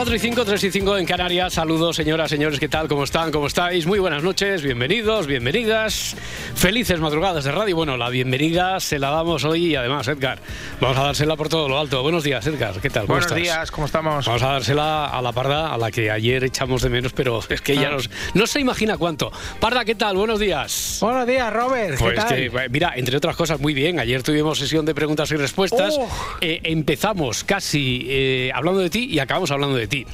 4 y 5, 3 y 5 en Canarias. Saludos, señoras, señores, ¿qué tal? ¿Cómo están? ¿Cómo estáis? Muy buenas noches, bienvenidos, bienvenidas. Felices madrugadas de radio. Bueno, la bienvenida se la damos hoy y además, Edgar, vamos a dársela por todo lo alto. Buenos días, Edgar, ¿qué tal? ¿Cómo Buenos días, ¿cómo estamos? Vamos a dársela a la Parda, a la que ayer echamos de menos, pero es que ella Ah. nos, no se imagina cuánto. Parda, ¿qué tal? Buenos días. Buenos días, Robert. ¿Qué Pues tal? que, mira, entre otras cosas, muy bien. Ayer tuvimos sesión de preguntas y respuestas. Oh. Eh, empezamos casi eh, hablando de ti y acabamos hablando de ti.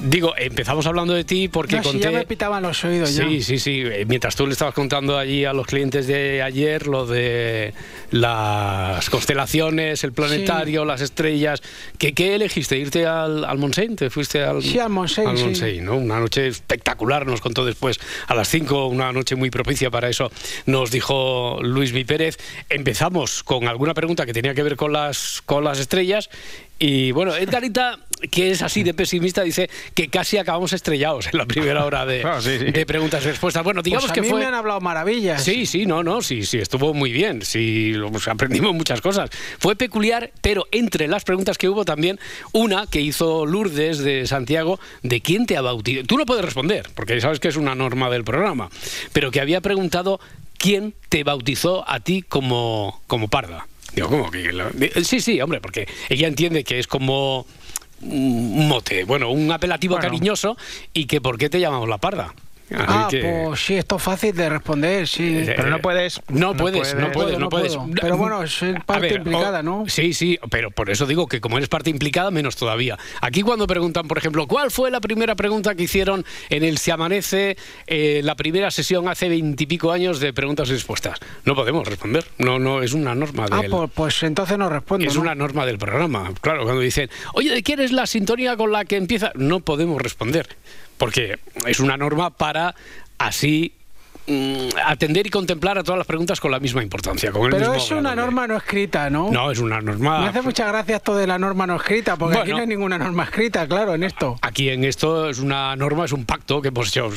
Digo, empezamos hablando de ti porque No, si conté. ya me pitaban los oídos ya. Sí, sí, sí. Eh, Mientras tú le estabas contando allí a los clientes de ayer lo de las constelaciones, el planetario, las estrellas. ¿Qué, qué elegiste? ¿Irte al, al Montseny? ¿Te fuiste al, Sí, al Montseny, al sí. ¿no? Una noche espectacular, nos contó después a las 5, una noche muy propicia para eso, nos dijo Luis Mi Pérez. Empezamos con alguna pregunta que tenía que ver con las, con las estrellas. Y bueno, Edgarita, que es así de pesimista, dice que casi acabamos estrellados en la primera hora de, Ah, sí, sí. de preguntas y respuestas. Bueno, digamos Pues a que mí fue. me han hablado maravillas. Sí, sí, no, no, sí, sí, estuvo muy bien, sí, pues, aprendimos muchas cosas. Fue peculiar, pero entre las preguntas que hubo también una que hizo Lourdes de Santiago, de quién te ha bautizado. Tú no puedes responder, porque sabes que es una norma del programa, pero que había preguntado quién te bautizó a ti como, como parda. Digo, ¿cómo que? lo- Sí, sí, hombre, porque ella entiende que es como un mote, bueno, un apelativo Bueno. cariñoso y que por qué te llamamos la parda. Así Ah, que- pues sí, esto es fácil de responder, sí. Eh, Pero no puedes. No puedes, no puedes, no no puedes. puedo. Pero bueno, soy parte implicada, o- ¿no? Sí, sí, pero por eso digo que como eres parte implicada, menos todavía. Aquí cuando preguntan, por ejemplo, ¿cuál fue la primera pregunta que hicieron en el Se Amanece, eh, la primera sesión hace veintipico años de preguntas y respuestas? No podemos responder. No, no, es una norma Ah, del... pues, pues entonces no respondo. Es ¿no? una norma del programa. Claro, cuando dicen, oye, ¿de quién es la sintonía con la que empieza? No podemos responder, porque es una norma para así atender y contemplar a todas las preguntas con la misma importancia. Con el Pero mismo es una grado norma no escrita, ¿no? No, es una norma... Me hace mucha gracia esto de la norma no escrita, porque aquí no hay ninguna norma escrita, claro, en esto. Aquí en esto es una norma, es un pacto que hemos hecho.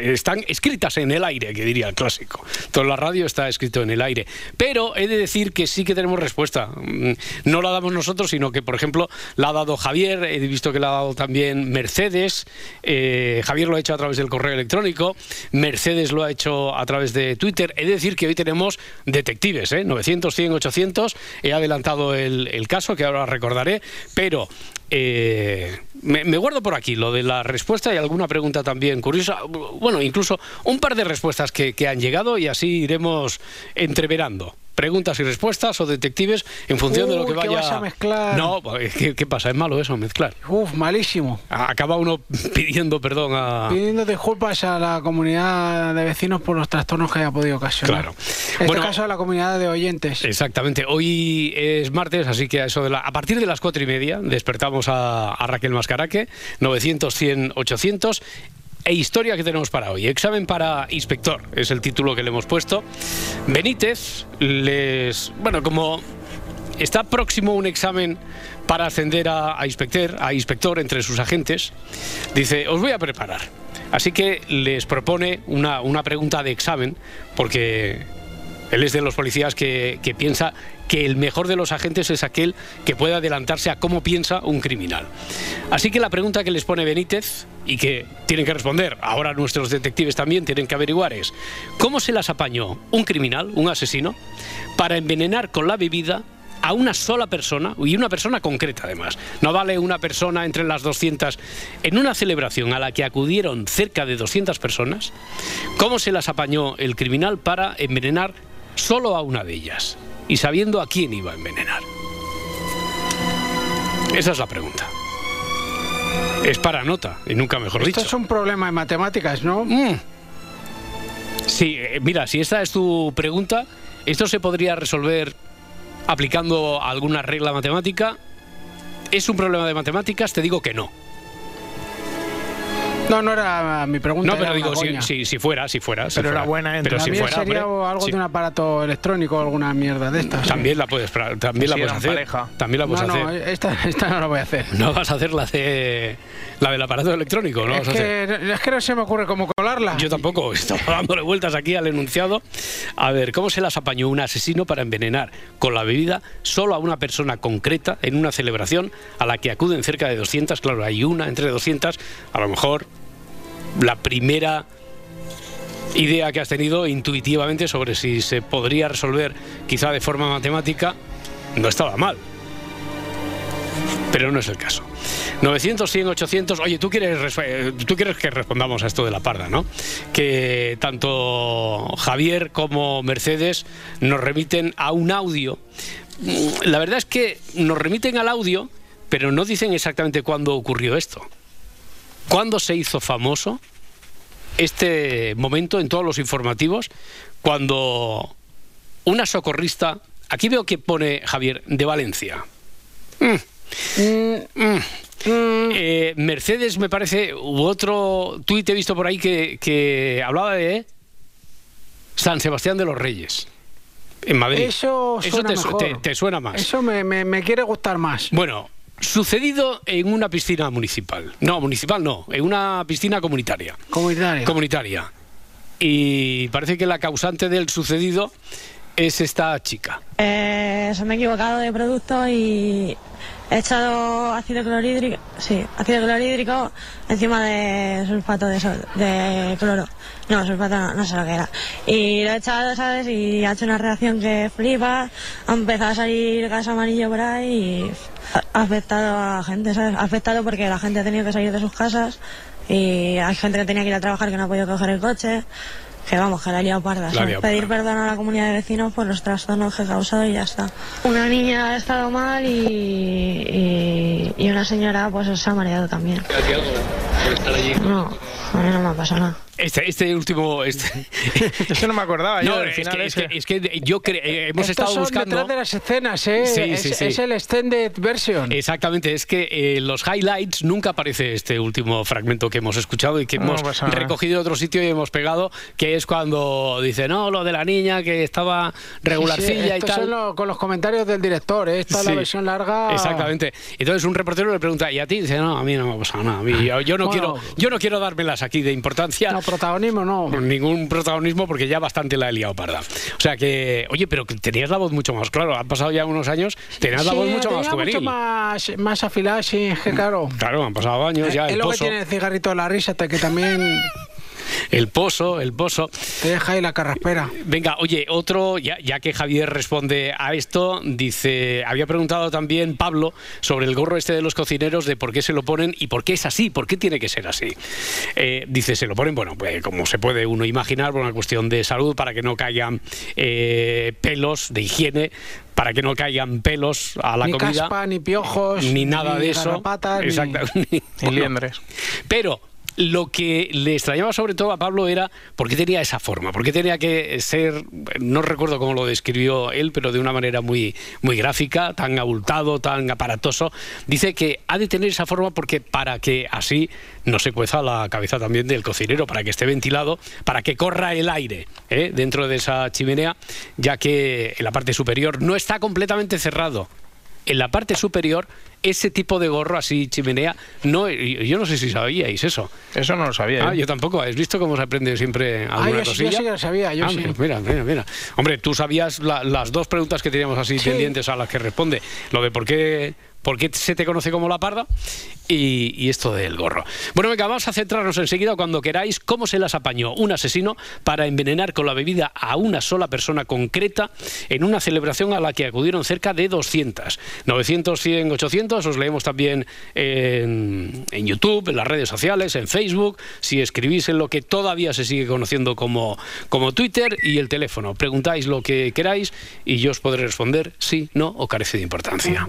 Están escritas en el aire, que diría el clásico. Toda la radio está escrito en el aire. Pero he de decir que sí que tenemos respuesta. Mm, No la damos nosotros, sino que, por ejemplo, la ha dado Javier, he visto que la ha dado también Mercedes. eh, Javier lo ha hecho a través del correo electrónico, Mercedes lo ha hecho a través de Twitter. He de decir que hoy tenemos detectives, ¿eh? 900, 100, 800. He adelantado el, caso, que ahora recordaré, pero eh, me, guardo por aquí lo de la respuesta y alguna pregunta también curiosa. Bueno, incluso un par de respuestas que han llegado y así iremos entreverando. Preguntas y respuestas o detectives en función de lo que vaya. vas a mezclar. No, ¿qué, qué pasa? Es malo eso, mezclar. Uf, malísimo. Acaba uno pidiendo perdón a. Pidiendo disculpas a la comunidad de vecinos por los trastornos que haya podido ocasionar. Claro. En este Bueno, caso a la comunidad de oyentes. Exactamente. Hoy es martes, así que a, eso de la, a partir de las cuatro y media despertamos a, a Raquel Mascaraque, 900, 100, 800. E historia que tenemos para hoy. Examen para inspector es el título que le hemos puesto. Benítez les. Bueno, como está próximo un examen para ascender a, a inspector, a inspector entre sus agentes, dice: Os voy a preparar. Así que les propone una, una pregunta de examen, porque él es de los policías que, piensa que el mejor de los agentes es aquel que puede adelantarse a cómo piensa un criminal. Así que la pregunta que les pone Benítez y que tienen que responder, ahora nuestros detectives también tienen que averiguar es, ¿cómo se las apañó un criminal, un asesino, para envenenar con la bebida a una sola persona y una persona concreta además. No vale una persona entre las 200. En una celebración a la que acudieron cerca de 200 personas, ¿cómo se las apañó el criminal para envenenar solo a una de ellas? Y sabiendo a quién iba a envenenar. Esa es la pregunta. Es para nota, y nunca mejor Esto dicho. es un problema de matemáticas, ¿no? Mm. Sí, eh, mira, si esta es tu pregunta, ¿esto se podría resolver aplicando alguna regla matemática? ¿Es un problema de matemáticas? Te digo que no. No, no era mi pregunta. No, pero digo, si, si, si fuera, si fuera. si Pero era buena, Pero entonces. si También fuera, sería hombre, algo sí. de un aparato electrónico o alguna mierda de estas. También la puedes, también la Si puedes hacer. pareja. También la No, puedes no, hacer. esta, esta no la voy a hacer. No vas a hacer la de la del aparato electrónico, ¿no? es, vas a hacer. que, es que no se me ocurre cómo Yo tampoco, estaba dándole vueltas aquí al enunciado. A ver, ¿cómo se las apañó un asesino para envenenar con la bebida solo a una persona concreta en una celebración a la que acuden cerca de 200? Claro, hay una entre 200, a lo mejor la primera idea que has tenido intuitivamente sobre si se podría resolver quizá de forma matemática no estaba mal. Pero no es el caso. 900, 100, 800. Oye, ¿tú quieres, res- eh, tú quieres que respondamos a esto de la parda, ¿no? Que tanto Javier como Mercedes nos remiten a un audio. Mm, La verdad es que nos remiten al audio, pero no dicen exactamente cuándo ocurrió esto. ¿Cuándo se hizo famoso este momento en todos los informativos? Cuando una socorrista, aquí veo que pone Javier, de Valencia. Mm. Eh, Mercedes, me parece, u otro tuit he visto por ahí que, que hablaba de San Sebastián de los Reyes, en Madrid. Eso suena te, su- mejor. te- te suena más. Eso me, me- me quiere gustar más. Bueno, sucedido en una piscina municipal. No, municipal no, en una piscina comunitaria. Comunitaria. Comunitaria. Y parece que la causante del sucedido es esta chica. Eh, se me he equivocado de producto y he echado ácido clorhídrico, sí, ácido clorhídrico encima de sulfato de, de cloro. No, sulfato no, no sé lo que era. Y lo he echado, ¿sabes? Y ha hecho una reacción que flipa, ha empezado a salir gas amarillo por ahí y ha afectado a gente, ¿sabes? Ha afectado porque la gente ha tenido que salir de sus casas y hay gente que tenía que ir a trabajar que no ha podido coger el coche. Que vamos, que la liado parda. Pedir parda. perdón a la comunidad de vecinos por los trastornos que he causado y ya está. Una niña ha estado mal y, y, y una señora pues se ha mareado también. No, a mí no me ha pasado nada. Este, este último. Este, Eso no me acordaba yo no, es final que, es, que, es que yo eh, hemos Estos estado son buscando. detrás de las escenas, ¿eh? Sí, es, sí, sí. es el extended version. Exactamente, es que eh, los highlights nunca aparece este último fragmento que hemos escuchado y que hemos nada. recogido de otro sitio y hemos pegado, que es cuando dice, no, lo de la niña que estaba regularcilla y tal. son los- con los comentarios del director, ¿eh? Esta es la versión larga. Exactamente. Entonces un reportero le pregunta, ¿y a ti? Dice, no, a mí no me ha pasado nada. A mí- yo, yo no Bueno. quiero, yo no quiero dármelas aquí de importancia. No, protagonismo no. Ningún protagonismo porque ya bastante la he liado parda. O sea que, oye, pero tenías la voz mucho más claro. Han pasado ya unos años, tenías la voz mucho tenía más juvenil. mucho más, más afilada, sí, es que claro. Claro, han pasado años ya. es El lo que tiene el cigarrito de la risa, hasta que también el pozo, el pozo. te deja ahí la carraspera. Venga, oye, otro, ya, ya que Javier responde a esto, dice, había preguntado también Pablo sobre el gorro este de los cocineros, de por qué se lo ponen y por qué es así, por qué tiene que ser así. Eh, dice, se lo ponen, bueno, pues, como se puede uno imaginar, por una cuestión de salud, para que no caigan eh, pelos, de higiene, para que no caigan pelos a la ni comida. caspa, ni piojos, ni nada de eso. ni- Exacto. ni- Y liendres. pero lo que le extrañaba sobre todo a Pablo era por qué tenía esa forma, por qué tenía que ser, no recuerdo cómo lo describió él, pero de una manera muy, muy gráfica, tan abultado, tan aparatoso. Dice que ha de tener esa forma porque para que así no se cueza la cabeza también del cocinero, para que esté ventilado, para que corra el aire ¿eh? dentro de esa chimenea, ya que en la parte superior no está completamente cerrado en la parte superior ese tipo de gorro así chimenea no yo no sé si sabíais eso Eso no lo sabía. ah ¿eh? yo tampoco has visto cómo se aprende siempre Ah, alguna yo, sí- yo sí lo sabía, yo Ah, sí. mira mira mira hombre tú sabías la- las dos preguntas que teníamos así Sí. pendientes a las que responde lo de por qué por qué se te conoce como la parda y, esto del gorro. Bueno, venga, vamos a centrarnos enseguida cuando queráis cómo se las apañó un asesino para envenenar con la bebida a una sola persona concreta en una celebración a la que acudieron cerca de 200. 900, 100, 800, os leemos también en, en YouTube, en las redes sociales, en Facebook, si escribís en lo que todavía se sigue conociendo como, como Twitter y el teléfono. Preguntáis lo que queráis y yo os podré responder sí, no o carece de importancia.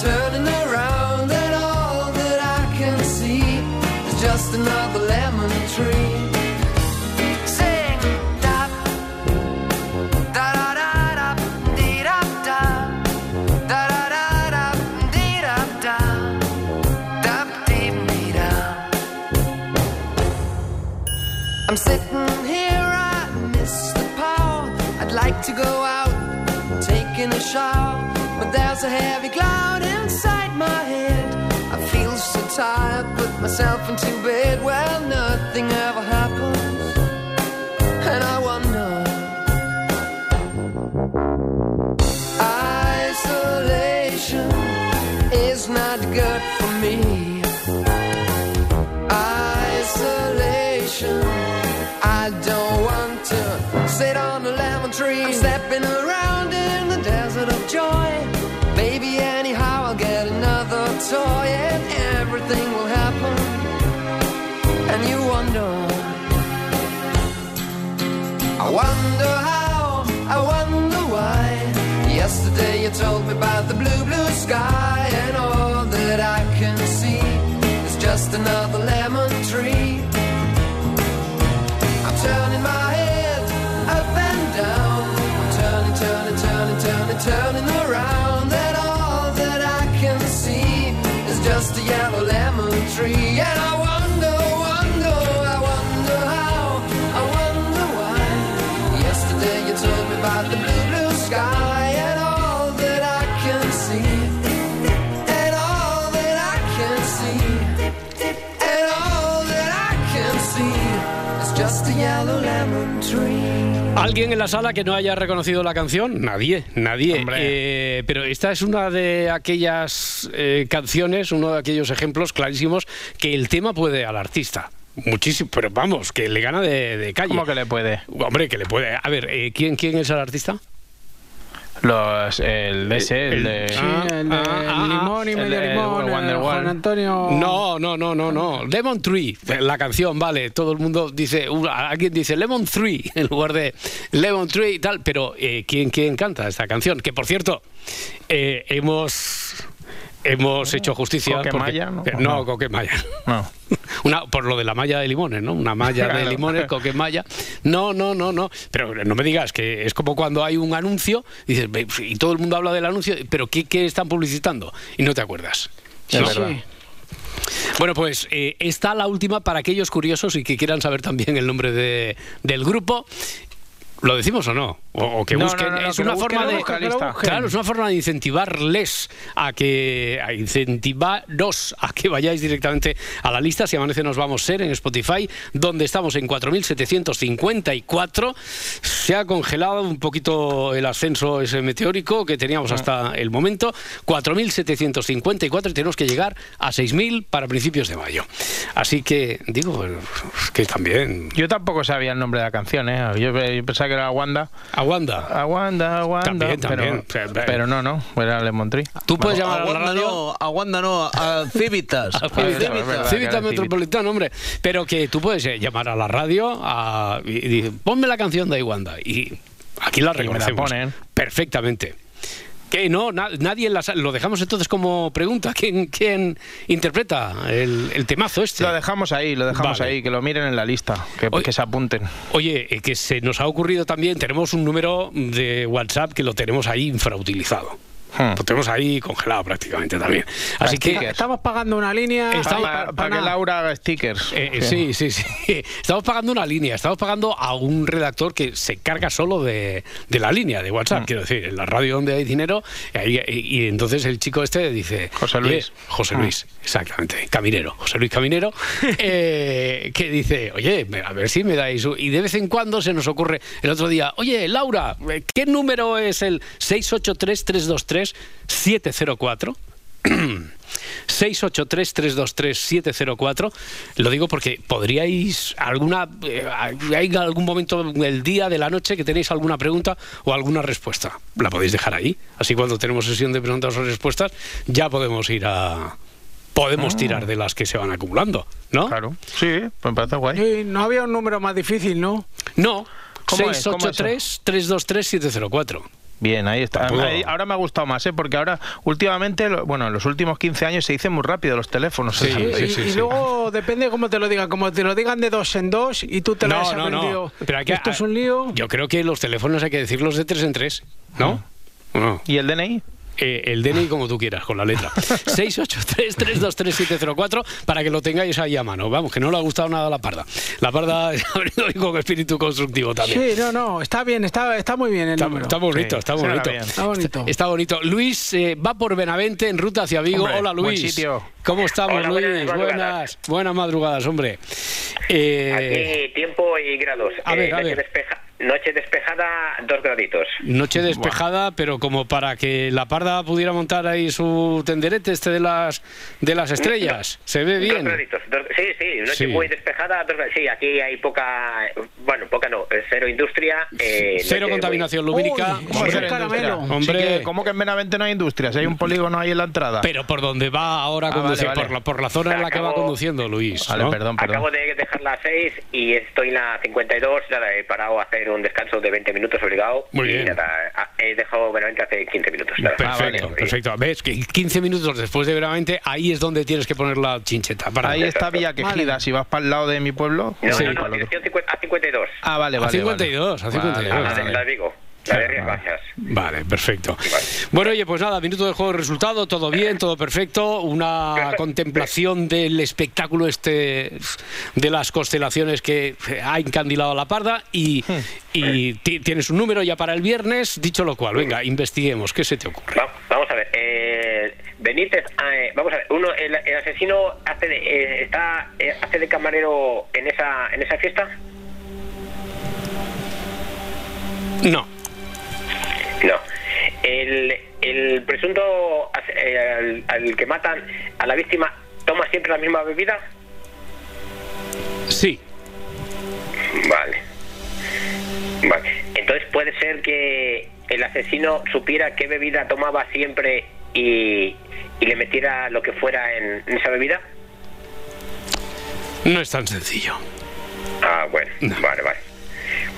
turning around and all that I can see is just another lemon tree. I'm sitting here, I miss the power. I'd like to go out, taking a shot a heavy cloud inside my head. I feel so tired, put myself into bed. Well, nothing ever happens, and I wonder. Isolation is not good for me. Isolation. I don't want to sit on a lemon tree. I'm stepping around in the desert of joy. Everything will happen. And you wonder. I wonder how, I wonder why. Yesterday you told me about the blue, blue sky, and all that I can see is just another ¿Alguien en la sala que no haya reconocido la canción? Nadie, nadie. Eh, pero esta es una de aquellas eh, canciones, uno de aquellos ejemplos clarísimos que el tema puede al artista. Muchísimo, pero vamos, que le gana de, de calle. ¿Cómo que le puede? Hombre, que le puede. A ver, eh, ¿quién, ¿quién es el artista? Los, el de ese, el de... Sí, Ah, el de ah, ah, limón y el medio de limón. eh. Juan Antonio. No, no, no, no, no. Lemon Tree, la canción, vale. Todo el mundo dice, uh, alguien dice Lemon Tree en lugar de Lemon Tree y tal. Pero eh, ¿quién, quién canta esta canción? Que por cierto, eh, hemos hemos hecho justicia. Coquemaya, porque- ¿no? eh, no, No. Coquemaya. No. Una, por lo de la malla de limones, ¿no? Una malla de limones, coquemaya. No, no, no, no. Pero no me digas que es como cuando hay un anuncio y dices, "Ve, y todo el mundo habla del anuncio, pero ¿qué, qué están publicitando? Y no te acuerdas. Verdad. Bueno, pues eh, está la última para aquellos curiosos y que quieran saber también el nombre de- del grupo. ¿Lo decimos o no? O, o que busquen. no, no, es una forma de. Claro, es una forma de incentivarles a que. a incentivaros a que vayáis directamente a la lista. Si amanece, nos vamos a ser en Spotify, donde estamos en 4.754. Se ha congelado un poquito el ascenso ese meteórico que teníamos hasta el momento. 4.754 y tenemos que llegar a 6.000 para principios de mayo. Así que, digo, que también. Yo tampoco sabía el nombre de la canción, ¿eh? Yo, yo pensaba que era Wanda. A Wanda. Aguanda, Aguanda. También, también. Pero, no, no. Era Lemon Tree. Tú puedes llamar a la radio. no, aguanda no, a Civitas. A A Civitas. que Civita era Metropolitano, hombre. Pero que tú puedes eh, llamar a la radio a, y, y decir, ponme la canción de Iwanda. Y aquí la me la reconocemos. ponen. Perfectamente. Que no, na- nadie en la sala. Lo dejamos entonces como pregunta. ¿Quién, quién interpreta el, el temazo este? Lo dejamos ahí, lo dejamos Vale. ahí, que lo miren en la lista, que, Oye. que se apunten. Oye, eh, que se nos ha ocurrido también, tenemos un número de WhatsApp que lo tenemos ahí infrautilizado. Hmm. Lo tenemos ahí congelado prácticamente también. Así que... Estamos pagando una línea. Estamos- para, pa- para pa que. Laura haga stickers. Eh, eh, sí, sí, sí. Estamos pagando una línea, estamos pagando a un redactor que se carga solo de, de la línea de. WhatsApp. Quiero decir, en la radio donde hay dinero, ahí- y, y entonces el chico este dice... José Luis. "Oye, José Luis, exactamente, Caminero, José Luis Caminero, eh, que dice, oye, a ver si me dais... un-". Y de vez en cuando se nos ocurre el otro día, oye, Laura, ¿qué número es el 683-323-704? 683-323-704. Lo digo porque podríais, alguna, eh, hay algún momento del día, de la noche, que tenéis alguna pregunta o alguna respuesta. La podéis dejar ahí. Así cuando tenemos sesión de preguntas o respuestas, ya podemos ir a. Podemos tirar de las que se van acumulando, ¿no? Claro. Sí, pues me parece guay. Sí, no había un número más difícil, ¿no? No. ¿Cómo es? ¿Cómo es eso? 683-323-704. Bien, ahí está. Ahí- ahora me ha gustado más, ¿eh? porque ahora, últimamente, lo- bueno, en los últimos 15 años se dicen muy rápido los teléfonos. Sí, sí, y, sí, y luego depende cómo te lo digan. Como te lo digan de dos en dos y tú te lo has aprendido. Esto es un lío. Yo creo que los teléfonos hay que decirlos de tres en tres, ¿no? No. ¿Y el DNI? Eh, el DNI como tú quieras, con la letra. 683-323-704 para que lo tengáis ahí a mano. Vamos, que no le ha gustado nada a la parda. La parda ha venido hoy con espíritu constructivo también. Sí, no, no, está bien, está, está muy bien el Está, número. está bonito, Sí, está bonito. Está bonito. Está bonito. Luis eh, va por Benavente en ruta hacia Vigo. Hombre, Hola buen Luis. sitio. ¿Cómo estamos Hola, Luis? buenas madrugadas. buenas, buenas madrugadas, hombre. Eh, Aquí tiempo y grados. a ver, a noche, ver. despeja- noche despejada, dos graditos. Noche despejada, pero como para que la parda pudiera montar ahí su tenderete este de las de las estrellas. Se ve Dos bien. graditos. dos- sí, sí, noche Sí. muy despejada. Dos, sí, aquí hay poca, bueno, poca no, eh, cero industria. eh, Cero contaminación muy- lumínica. Uy. Hombre. Sí que- ¿Cómo que en Benavente no hay industria? Si hay un polígono ahí en la entrada. Pero por donde va ahora a Ah, conducir, vale. Por, la, por la zona en la que va Acabo- conduciendo Luis. Vale, ¿no? perdón, perdón. Acabo de dejar las 6 y estoy en la 52. Nada, he parado a hacer un descanso de 20 minutos obligado. Muy y bien. nada, a- he dejado veramente hace 15 minutos. Perfecto, vale. perfecto. Ves que 15 minutos después de veramente, ahí es donde tienes que poner la chincheta. Para Ahí está Villa Quejida, Vale. si vas para el lado de mi pueblo. No, Sí. no, no, dirección 50 a 52. Ah, vale, A vale. 52, a vale. 52. Vale, La de, vale. la de Vigo. La de Rías Bajas. Vale, perfecto. Vale. Bueno, oye, pues nada, minuto de juego de resultado, todo bien, todo perfecto. Una contemplación del espectáculo este de las constelaciones que ha encandilado a la parda y, y ti- tienes un número ya para el viernes, dicho lo cual, venga, investiguemos, ¿qué se te ocurre? Va- vamos a ver. Eh, Benítez, eh, vamos a ver. Uno, el, el asesino hace de, eh, está eh, hace de camarero en esa en esa fiesta. No, No. El, el presunto eh, al, al que matan a la víctima toma siempre la misma bebida. sí, Vale. Vale. Entonces puede ser que el asesino supiera qué bebida tomaba siempre y, y le metiera lo que fuera en, en esa bebida. no es tan sencillo. Ah, bueno. No. Vale, vale.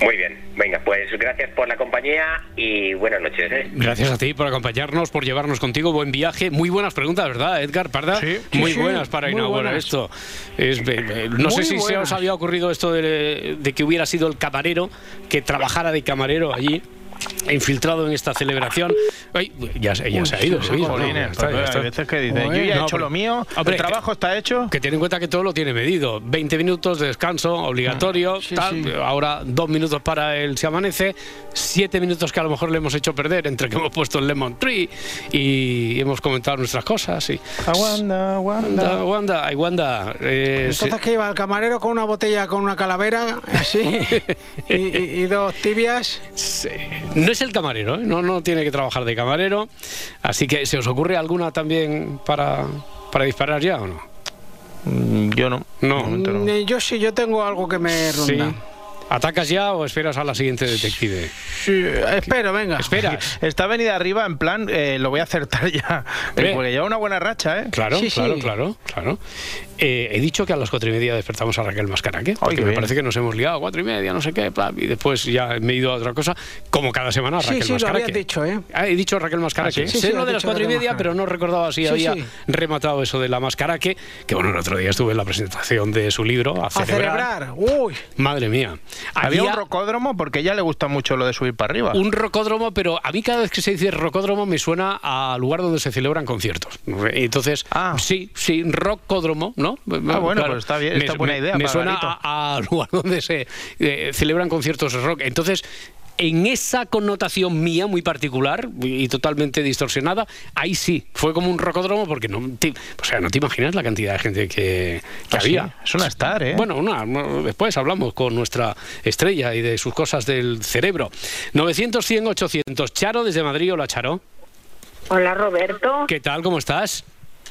Muy bien. Venga, pues gracias por la compañía y buenas noches. ¿eh? Gracias a ti por acompañarnos, por llevarnos contigo. Buen viaje. Muy buenas preguntas, ¿verdad, Edgar Parda? Sí. Muy Sí, buenas para muy inaugurar buenas. esto. Es, eh, eh, no sé si se os había ocurrido esto de, de que hubiera sido el camarero, que trabajara de camarero allí. Infiltrado en esta celebración. Ay, ya, se- ya Uy, se ha ido. sí, se hay veces que dicen, Joder. yo ya he No, hecho pero- lo mío, Hombre, el trabajo está hecho. Que ten en cuenta que todo lo tiene medido. 20 minutos de descanso obligatorio, Sí, tal. sí. Ahora dos minutos para el se amanece, siete minutos que a lo mejor le hemos hecho perder entre que hemos puesto el lemon tree y hemos comentado nuestras cosas. Y... Aguanta. Wanda, ay, Wanda. eh, Entonces que iba el camarero con una botella con una calavera, así, y, y- y dos tibias. se- no es el camarero, ¿eh? no, no tiene que trabajar de camarero. Así que, ¿se os ocurre alguna también para, para disparar ya o no? Mm, Yo no. No. No. Mm, Yo sí, yo tengo algo que me Sí. ¿Atacas ya o esperas a la siguiente detective? Sí, espero, venga. ¿Esperas? Está venida arriba en plan, eh, lo voy a acertar ya. Eh. Porque lleva una buena racha, ¿eh? Claro, Sí, claro, sí. claro, claro. Eh, he dicho que a las cuatro y media despertamos a Raquel Mascaraque, porque qué me bien. parece que nos hemos liado a cuatro y media, no sé qué, bla, y después ya me he ido a otra cosa, como cada semana a Raquel sí, lo Mascaraque. habías dicho, ¿eh? Ah, he dicho Raquel Mascaraque. ¿Ah, sí? Sí, sé sí, lo de las cuatro y media, pero no recordaba si había rematado eso de la Mascaraque, que bueno, el otro día estuve en la presentación de su libro, A A celebrar. celebrar. Uy. Madre mía. Había un rocódromo porque a ella le gusta mucho lo de subir para arriba. un rocódromo, pero a mí cada vez que se dice rocódromo me suena a lugar donde se celebran conciertos. Entonces, Ah. sí, sí, rocódromo, ¿no? Ah, bueno, pues está bien, está buena idea Me para suena a, a lugar donde se eh, celebran conciertos de rock. Entonces, en esa connotación mía muy particular y totalmente distorsionada, ahí sí, fue como un rocódromo porque no te, o sea, no te imaginas la cantidad de gente que, que Ah, sí, había. es una star, ¿eh? Bueno, una- después hablamos con nuestra estrella y de sus cosas del cerebro. 900, 100, 800. Charo desde Madrid. Hola, Charo. Hola Roberto, ¿Qué tal? ¿Cómo estás?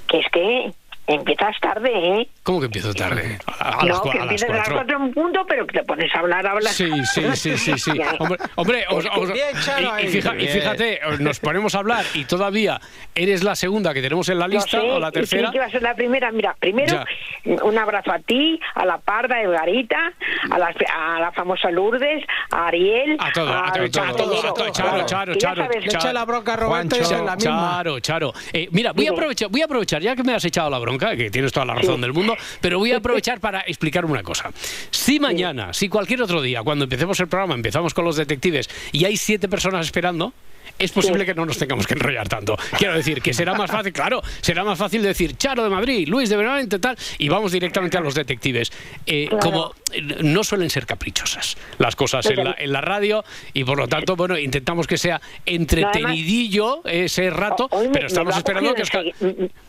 que es que empiezas tarde, ¿eh? ¿Cómo que empiezo tarde? A, a no, las, que a las empiezas a las cuatro. en punto, pero que te pones a hablar, hablas. Sí, sí, sí, sí, sí. Hombre, hombre, os- os- Bien, Charo, y- y, ahí. fija- y fíjate, nos ponemos a hablar y todavía eres la segunda que tenemos en la No lista sé, o la tercera. que iba a ser la primera. Mira, primero, un abrazo a ti, a la Parda, a Edgarita, a la, a la famosa Lourdes, a Ariel, A todo, a al todo, a todo, a todo, Charo, a todo, Charo, Charo, ya Charo, sabes, Le echa la bronca a Roberto y Juancho, esa es la misma. Charo, Charo. Eh, mira, voy a, aprovechar, voy a aprovechar, ya que me has echado la bronca, que tienes toda la razón del mundo, pero voy a aprovechar para explicar una cosa. Si mañana, si cualquier otro día, cuando empecemos el programa, empezamos con los detectives y hay siete personas esperando, es posible que no nos tengamos que enrollar tanto. Quiero decir, que será más fácil, claro, será más fácil decir Charo de Madrid, Luis de Benavente, tal, y vamos directamente a los detectives. Eh, Claro. Como eh, no suelen ser caprichosas las cosas en la, en la radio, y por lo tanto, bueno, intentamos que sea entretenidillo ese rato, me- pero estamos esperando que enseguida-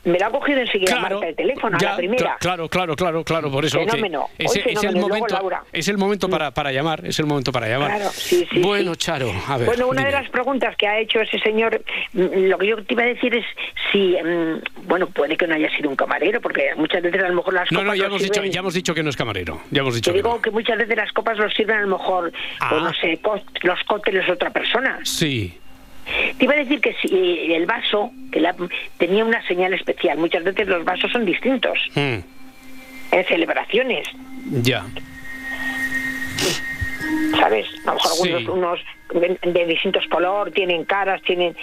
Me lo ha cogido enseguida Claro, Marta el teléfono, a la primera. cla- Claro, claro, claro, claro, por eso. que Fenómeno, es, el fenómeno, momento, es el momento para, para llamar, es el momento para llamar. Claro, sí, sí, bueno, sí. Charo, a ver. Bueno, una de las preguntas que ha hecho ese señor, mm, lo que yo te iba a decir es si, mm, bueno, puede que no haya sido un camarero, porque muchas veces a lo mejor las No, copas no, ya lo hemos, dicho, ya hemos dicho que no es camarero. Ya hemos dicho Te que digo no. que muchas veces las copas los sirven a lo mejor, Ah. no sé, có- los cócteles de otra persona. Sí. Te iba a decir que si eh, el vaso que la- tenía una señal especial, muchas veces los vasos son distintos Mm, en celebraciones, ya. ¿sabes? A lo mejor Sí. algunos unos de, distintos color, tienen caras, tienen...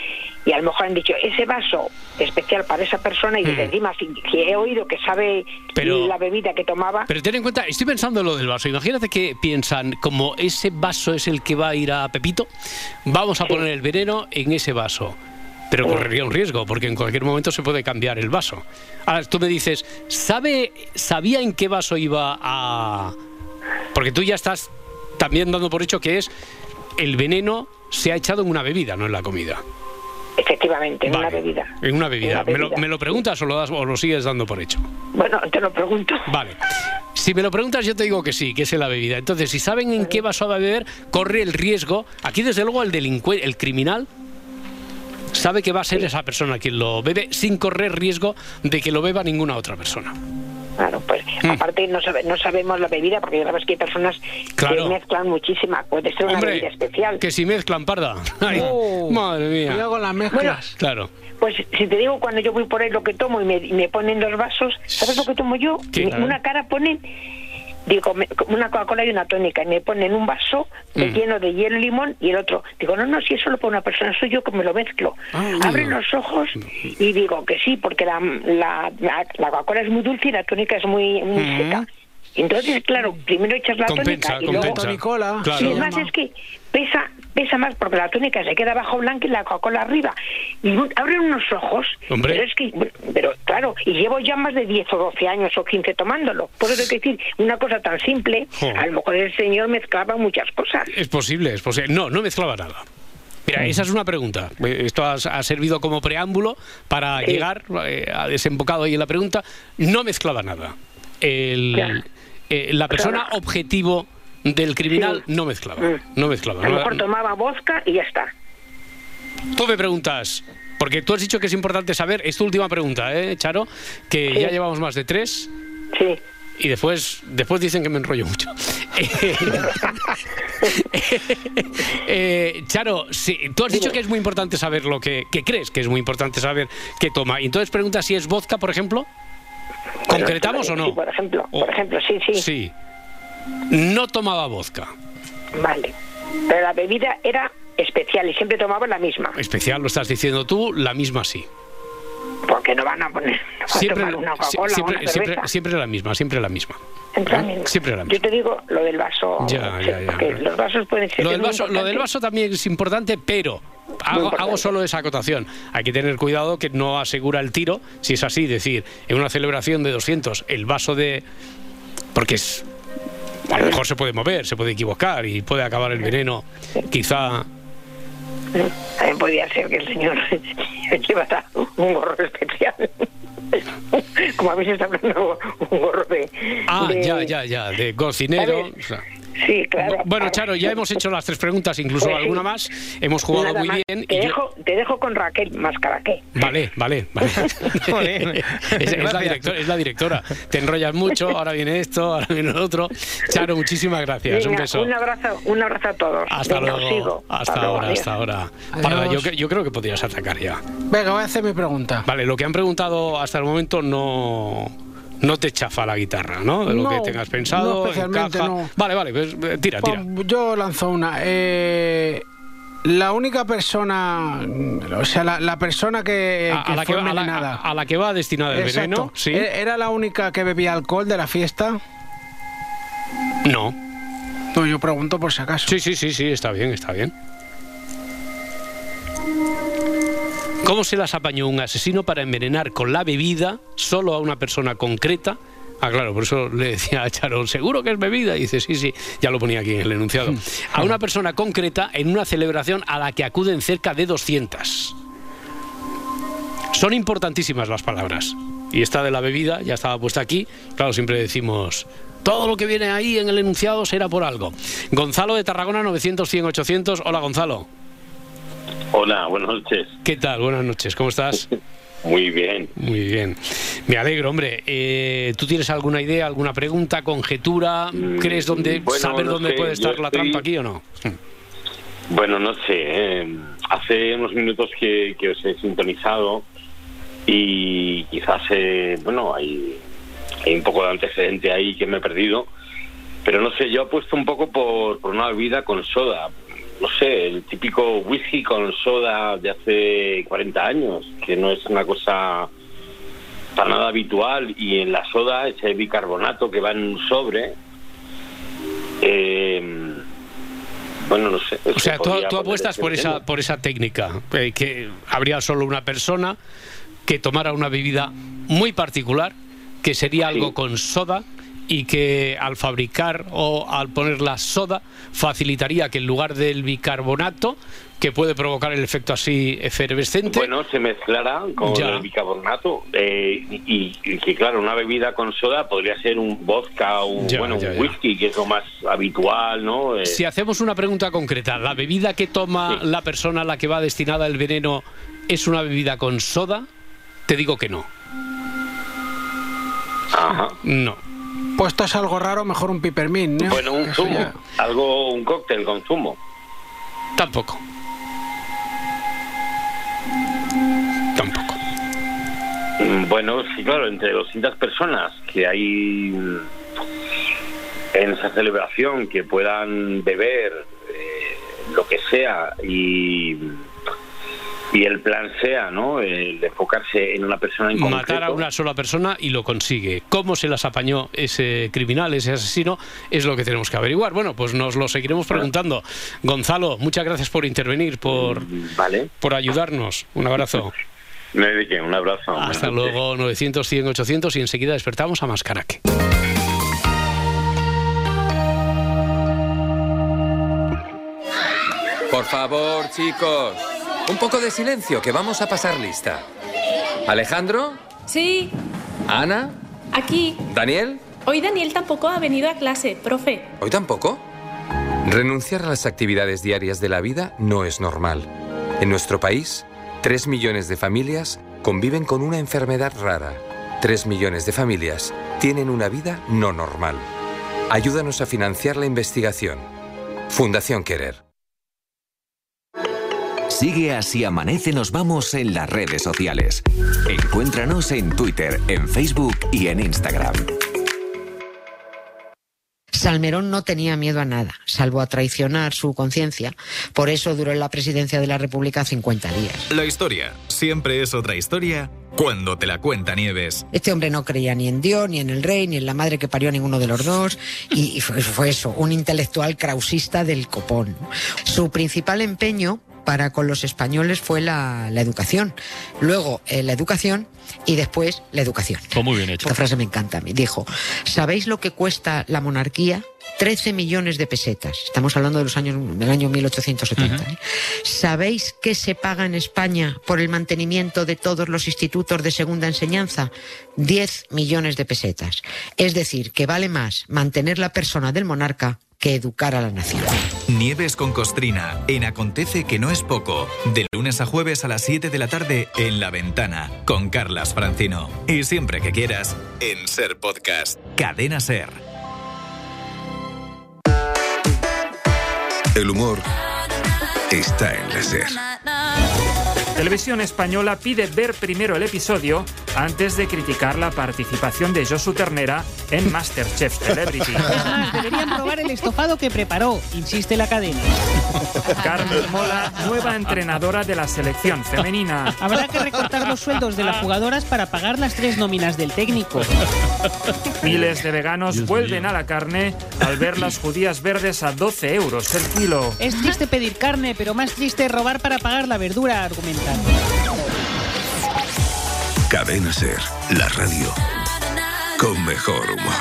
Y a lo mejor han dicho, ese vaso especial para esa persona y Mm. encima, si, si he oído que sabe Pero- la bebida que tomaba... Pero ten en cuenta, estoy pensando en lo del vaso. Imagínate que piensan, como ese vaso es el que va a ir a Pepito, vamos a poner el veneno en ese vaso. Pero correría un riesgo, porque en cualquier momento se puede cambiar el vaso. Ahora, tú me dices, ¿sabe, ¿sabía en qué vaso iba a...? Porque tú ya estás también dando por hecho que es el veneno se ha echado en una bebida, no en la comida. Efectivamente, en una bebida. En una bebida. En una ¿Me, lo, me lo preguntas o lo, das, o lo sigues dando por hecho? Bueno, te lo pregunto. Vale. Si me lo preguntas, yo te digo que sí, que es en la bebida. Entonces, si saben en qué vaso va a beber, corre el riesgo. Aquí, desde luego, el delincuente, el criminal, sabe que va a ser esa persona quien lo bebe sin correr riesgo de que lo beba ninguna otra persona. Claro, pues Mm. aparte no, sabe- no sabemos la bebida, porque ya sabes que hay personas Claro. que mezclan muchísima. Puede ser una bebida especial. que si mezclan parda. Ay, Oh, madre mía. Cuidado con las mezclas. Claro. Pues si te digo cuando yo voy por ahí lo que tomo y me, y me ponen dos vasos, ¿sabes lo que tomo yo? ¿Qué? Una cara ponen, digo, me- una Coca-Cola y una tónica, y me ponen un vaso de Mm. lleno de hielo y limón y el otro. Digo, no, no, si es solo para una persona, soy yo que me lo mezclo. Ah, Abren amigo. los ojos y digo que sí, porque la, la, la, la Coca-Cola es muy dulce y la tónica es muy, muy Mm. seca. Entonces, claro, primero echas la Compensa, tónica y luego... compensa. Tonicola. Claro. Sí, es más, es que pesa pesa más porque la tónica se queda abajo blanca y la Coca-Cola arriba. Y un- abren unos ojos. Hombre. Pero es que, pero claro, y llevo ya más de 10 o 12 años o 15 tomándolo. Por eso te decir, una cosa tan simple, Jo. a lo mejor el señor mezclaba muchas cosas. Es posible, es posible. No, no mezclaba nada. Mira, esa es una pregunta. Esto ha, ha servido como preámbulo para Sí. llegar, eh, ha desembocado ahí en la pregunta. No mezclaba nada. El- eh, la persona Claro. objetivo del criminal Sí. no mezclaba. Mm. No mezclaba. A lo mejor tomaba vodka y ya está. Tú me preguntas, porque tú has dicho que es importante saber, es tu última pregunta, ¿eh, Charo? Que Sí. ya llevamos más de tres Sí. y después, después dicen que me enrollo mucho. Eh, Charo, sí, tú has dicho que es muy importante saber lo que, que crees que es muy importante saber qué toma. Y entonces pregunta si es vodka, por ejemplo. ¿Concretamos o Sí, no? por ejemplo, por ejemplo, sí, sí, Sí. No tomaba vodka. Vale. Pero la bebida era especial y siempre tomaba la misma. Especial, lo estás diciendo tú, la misma sí. Porque no van a poner no van a Siempre, una siempre, una siempre, cerveza. siempre la misma, siempre la misma. Siempre la ¿Eh? misma. Siempre la Yo misma. te digo lo del vaso. Ya, ya, ya. los vasos pueden ser Lo del, vaso, lo del vaso también es importante, pero hago, hago solo esa acotación. Hay que tener cuidado que no asegura el tiro, si es así, decir, en una celebración de 200, el vaso de... Porque es... A lo mejor se puede mover, se puede equivocar y puede acabar el veneno. Quizá... También podía ser que el señor llevara un gorro especial. Como habéis estado hablando, un gorro de. Ah, de- ya, ya, ya, de cocinero. ¿Sabes? o sea. Sí, claro. Bueno, Charo, ya hemos hecho las tres preguntas, incluso Pues sí. alguna más. Hemos jugado Nada muy más. bien. Te, y yo- dejo, te dejo con Raquel Mascaraque. Vale, vale, vale. Es, es la directora, es la directora. Te enrollas mucho, ahora viene esto, ahora viene lo otro. Charo, muchísimas gracias. un beso. un abrazo, un abrazo a todos. Hasta Venga, luego. Hasta ahora, adiós. hasta ahora. Parda, yo creo que podrías atacar ya. Venga, voy a hacer mi pregunta. Vale, lo que han preguntado hasta el momento no. No te chafa la guitarra, ¿no? De lo No, que tengas pensado. no especialmente, encaja. no. Vale, vale, pues eh, tira, tira. Pues yo lanzo una. Eh, la única persona, o sea, la, la persona que, A, la que la, a la que va destinada el Exacto. veneno, sí. ¿E- ¿Era la única que bebía alcohol de la fiesta? No. No, yo pregunto por si acaso. Sí, sí, sí, sí, está bien, está bien. ¿Cómo se las apañó un asesino para envenenar con la bebida solo a una persona concreta? Ah, claro, por eso le decía a Charo, ¿seguro que es bebida? Y dice, sí, sí, ya lo ponía aquí en el enunciado. A una persona concreta en una celebración a la que acuden cerca de 200. Son importantísimas las palabras. Y esta de la bebida ya estaba puesta aquí. Claro, siempre decimos, todo lo que viene ahí en el enunciado será por algo. Gonzalo de Tarragona, 900, 100, 800. Hola, Gonzalo. Hola, buenas noches. ¿Qué tal? Buenas noches, ¿cómo estás? Muy bien. Muy bien. Me alegro, hombre. Eh, ¿Tú tienes alguna idea, alguna pregunta, conjetura? ¿Crees dónde, Mm, bueno, saber no dónde sé, puede yo estar la estoy- trampa aquí o no? Bueno, no sé. eh, hace unos minutos que, que os he sintonizado y quizás, eh, bueno, hay, hay un poco de antecedente ahí que me he perdido. Pero no sé, yo apuesto un poco por, por una bebida con soda. No sé, el típico whisky con soda de hace 40 años, que no es una cosa para nada habitual. Y en la soda, ese bicarbonato que va en un sobre. eh, bueno, no sé. O sea, tú, apuestas por esa, por esa técnica, eh, que habría solo una persona que tomara una bebida muy particular, que sería algo con soda y que al fabricar o al poner la soda facilitaría que en lugar del bicarbonato, que puede provocar el efecto así efervescente, Bueno, se mezclará con Ya. el bicarbonato eh, y, y que claro, una bebida con soda podría ser un vodka, un, Ya, bueno, ya, un ya. whisky, que es lo más habitual, ¿no? Eh, Si hacemos una pregunta concreta, ¿la bebida que toma la persona a la que va destinada el veneno es una bebida con soda? Te digo que no. Ajá. No. Puesto es algo raro, mejor un pipermín, ¿no? Bueno, un zumo, ya. algo, un cóctel con zumo. Tampoco. Tampoco. Mm, Bueno, sí, claro, entre 200 personas que hay mm, en esa celebración que puedan beber eh, lo que sea y, y el plan sea, ¿no? El enfocarse en una persona en concreto. Matar a una sola persona y lo consigue. ¿Cómo se las apañó ese criminal, ese asesino? Es lo que tenemos que averiguar. Bueno, pues nos lo seguiremos preguntando. Gonzalo, muchas gracias por intervenir, por, Vale. por ayudarnos. Un abrazo. No hay de qué, un abrazo. Hasta luego, 900, 100, 800 y enseguida despertamos a Mascaraque. Por favor, chicos. Un poco de silencio, que vamos a pasar lista. Alejandro, Sí, Ana, aquí. Daniel, Hoy Daniel tampoco ha venido a clase, profe. ¿hoy tampoco? Renunciar a las actividades diarias de la vida no es normal. En nuestro país, 3 millones de familias conviven con una enfermedad rara. 3 millones de familias tienen una vida no normal. Ayúdanos a financiar la investigación. Fundación Querer. Sigue así amanece nos vamos en las redes sociales. Encuéntranos en Twitter, en Facebook y en Instagram. Salmerón no tenía miedo a nada, salvo a traicionar su conciencia. Por eso duró en la presidencia de la República 50 días. La historia siempre es otra historia cuando te la cuenta Nieves. Este hombre no creía ni en Dios, ni en el rey, ni en la madre que parió a ninguno de los dos. Y fue, fue eso, un intelectual krausista del copón. Su principal empeño para con los españoles fue la, la educación. Luego eh, la educación y después la educación. Pues muy bien hecho. Esta frase me encanta a mí. Dijo, ¿sabéis lo que cuesta la monarquía? 13 millones de pesetas. Estamos hablando de los años, del año 1870. ¿eh? ¿Sabéis qué se paga en España por el mantenimiento de todos los institutos de segunda enseñanza? 10 millones de pesetas. Es decir, que vale más mantener la persona del monarca que educar a la nación. Nieves con Costrina, en Acontece que no es poco, de lunes a jueves a las 7 de la tarde en La Ventana, con Francino. Y siempre que quieras, en Ser Podcast. Cadena Ser. El humor está en la SER. Televisión Española pide ver primero el episodio antes de criticar la participación de Josu Ternera en Masterchef Celebrity. Es más, deberían probar el estofado que preparó, insiste la cadena. Carmen Mola, nueva entrenadora de la selección femenina. Habrá que recortar los sueldos de las jugadoras para pagar las tres nóminas del técnico. Miles de veganos vuelven a la carne al ver las judías verdes a 12 euros el kilo. Es triste pedir carne, pero más triste robar para pagar la verdura, argumentan. Cadena Ser, la radio con mejor humor.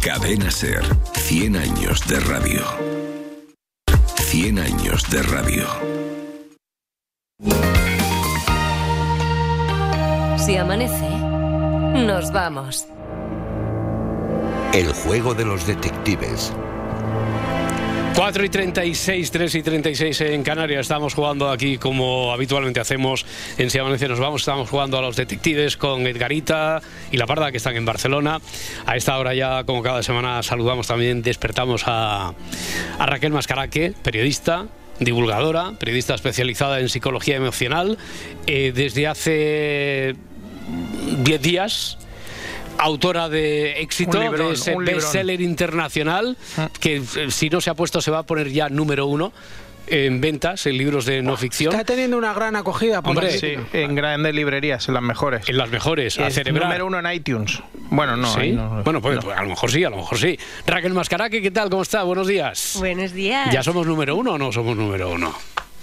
Cadena Ser, 100 años de radio. 100 años de radio. Si amanece, nos vamos. El juego de los detectives. 4 y 36, 3 y 36 en Canarias. Estamos jugando aquí como habitualmente hacemos en Si Amanece Nos Vamos. Estamos jugando a los detectives con Edgarita y La Parda que están en Barcelona. A esta hora ya, como cada semana, saludamos también, despertamos a, a Raquel Mascaraque, periodista, divulgadora, periodista especializada en psicología emocional. Eh, desde hace 10 días autora de éxito, Un librón, de ese bestseller internacional, que eh, si no se ha puesto se va a poner ya número uno en ventas, en libros de no ficción. Está teniendo una gran acogida. Por Hombre. Sí, en grandes librerías, en las mejores. En las mejores, a Es celebrar. número uno en iTunes. Bueno, no. ¿Sí? ahí no. bueno, pues, pues a lo mejor sí, a lo mejor sí. Raquel Mascaraque, ¿qué tal? ¿Cómo está? Buenos días. Buenos días. ¿Ya somos número uno o no somos número uno?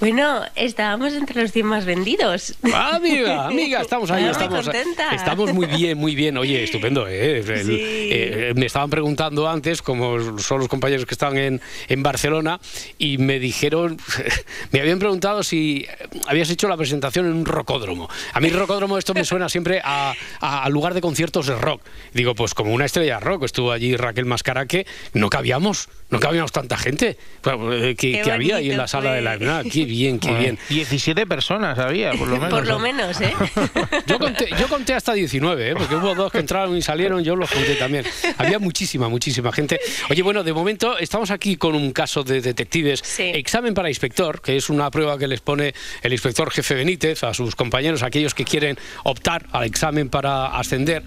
Bueno, estábamos entre los 100 más vendidos. Amiga, amiga, estamos ahí, Ah, estamos, contenta. estamos muy bien, muy bien. Oye, estupendo, ¿eh? El- Sí. eh, me estaban preguntando antes, como son los compañeros que están en, en Barcelona, y me dijeron, me habían preguntado si habías hecho la presentación en un rocódromo. A mí rocódromo esto me suena siempre a, a- a lugar de conciertos de rock. Digo, pues como una estrella de rock, estuvo allí Raquel Mascaraque, no cabíamos, no cabíamos tanta gente eh, que, había ahí en la sala de la... fue. Ah, qué bien, qué bien. 17 personas había, por lo menos. Por lo menos, ¿eh? Yo conté, yo conté hasta 19, ¿eh? porque hubo dos que entraron y salieron, yo los conté también. Había muchísima, muchísima gente. Oye, bueno, de momento estamos aquí con un caso de detectives. Examen para inspector, que es una prueba que les pone el inspector jefe Benítez a sus compañeros, aquellos que quieren optar al examen para ascender.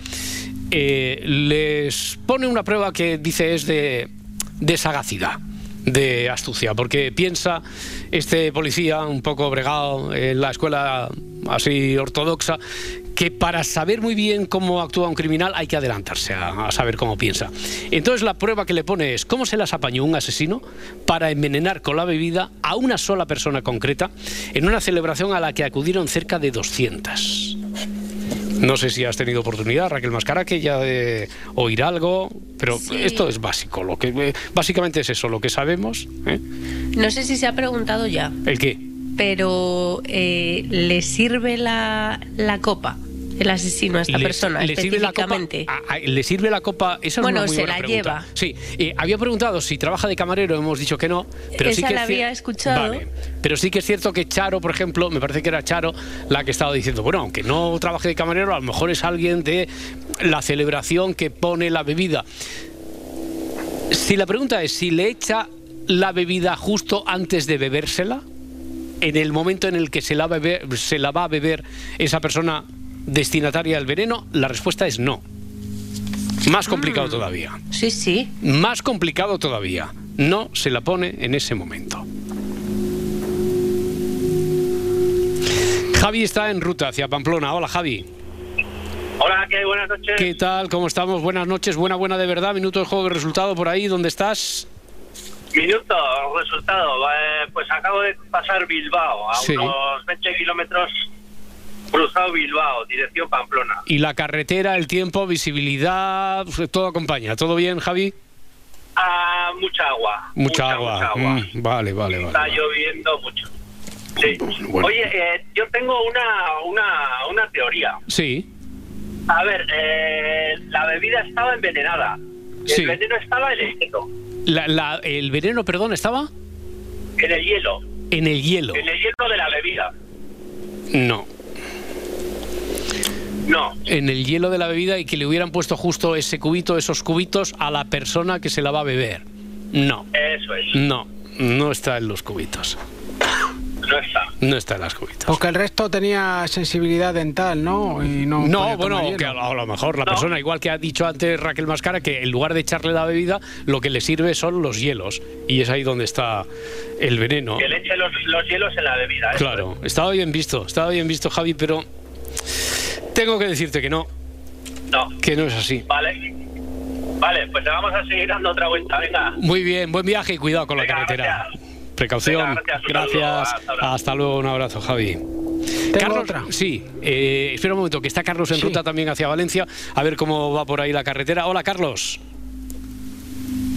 Eh, les pone una prueba que dice es de, de sagacidad de astucia, porque piensa este policía un poco bregado en la escuela así ortodoxa, que para saber muy bien cómo actúa un criminal hay que adelantarse a, saber cómo piensa. Entonces la prueba que le pone es cómo se las apañó un asesino para envenenar con la bebida a una sola persona concreta en una celebración a la que acudieron cerca de 200. No sé si has tenido oportunidad, Raquel Mascaraque, ya de oír algo, pero Sí. esto es básico. Lo que eh, básicamente es eso, lo que sabemos. ¿eh? No sé si se ha preguntado ya, ¿El qué? pero eh, ¿le sirve la, la copa el asesino a esta Le- persona le sirve la copa específicamente? a- a- ¿Le sirve la copa? Esa es Bueno, una muy se buena la pregunta. lleva. Sí, eh, había preguntado si trabaja de camarero, hemos dicho que no. Pero sí que la es había escuchado. Vale. Pero sí que es cierto que Charo, por ejemplo, me parece que era Charo la que estaba diciendo, bueno, aunque no trabaje de camarero, a lo mejor es alguien de la celebración que pone la bebida. Si la pregunta es si le echa la bebida justo antes de bebérsela, en el momento en el que se la, bebe- se la va a beber esa persona destinataria del veneno, la respuesta es no. Más complicado todavía. Sí, sí. Más complicado todavía. No se la pone en ese momento. Javi está en ruta hacia Pamplona. Hola Javi. Hola, ¿qué? Buenas noches. ¿Qué tal? ¿Cómo estamos? Buenas noches. Buena, buena de verdad. Minuto de juego de resultado por ahí. ¿Dónde estás? Minuto, resultado. Eh, pues acabo de pasar Bilbao, a Sí. unos 20 kilómetros cruzado Bilbao, dirección Pamplona. Y la carretera, el tiempo, visibilidad, todo acompaña. ¿Todo bien, Javi? Ah, mucha agua. Mucha, agua. mucha agua. Mm, vale, vale, vale. Está lloviendo mucho. Sí. Bueno. Oye, eh, yo tengo una, una, una teoría. Sí, A ver, eh, la bebida estaba envenenada. El Sí. veneno estaba en el hielo. La- la- el veneno, perdón, estaba En el hielo. en el hielo. En el hielo de la bebida. No. No. En el hielo de la bebida y que le hubieran puesto justo ese cubito, esos cubitos a la persona que se la va a beber. No, Eso es. no, no está en los cubitos. No está. No está en las cubitos. Porque el resto tenía sensibilidad dental, ¿no? Y no, bueno, que a lo, a lo mejor la persona, igual que ha dicho antes Raquel Mascara, que en lugar de echarle la bebida, lo que le sirve son los hielos. Y es ahí donde está el veneno. Que le eche los, los hielos en la bebida. eso Claro, estaba bien visto, estaba bien visto, Javi, pero tengo que decirte que no, No. que no es así. Vale. Vale, pues le vamos a seguir dando otra vuelta. Venga. Muy bien, buen viaje y cuidado con la carretera. Precaución. Venga, gracias, gracias. hasta luego, un abrazo, Javi. Carlos, sí, eh, espera un momento, que está Carlos en ruta también hacia Valencia, a ver cómo va por ahí la carretera. Hola, Carlos.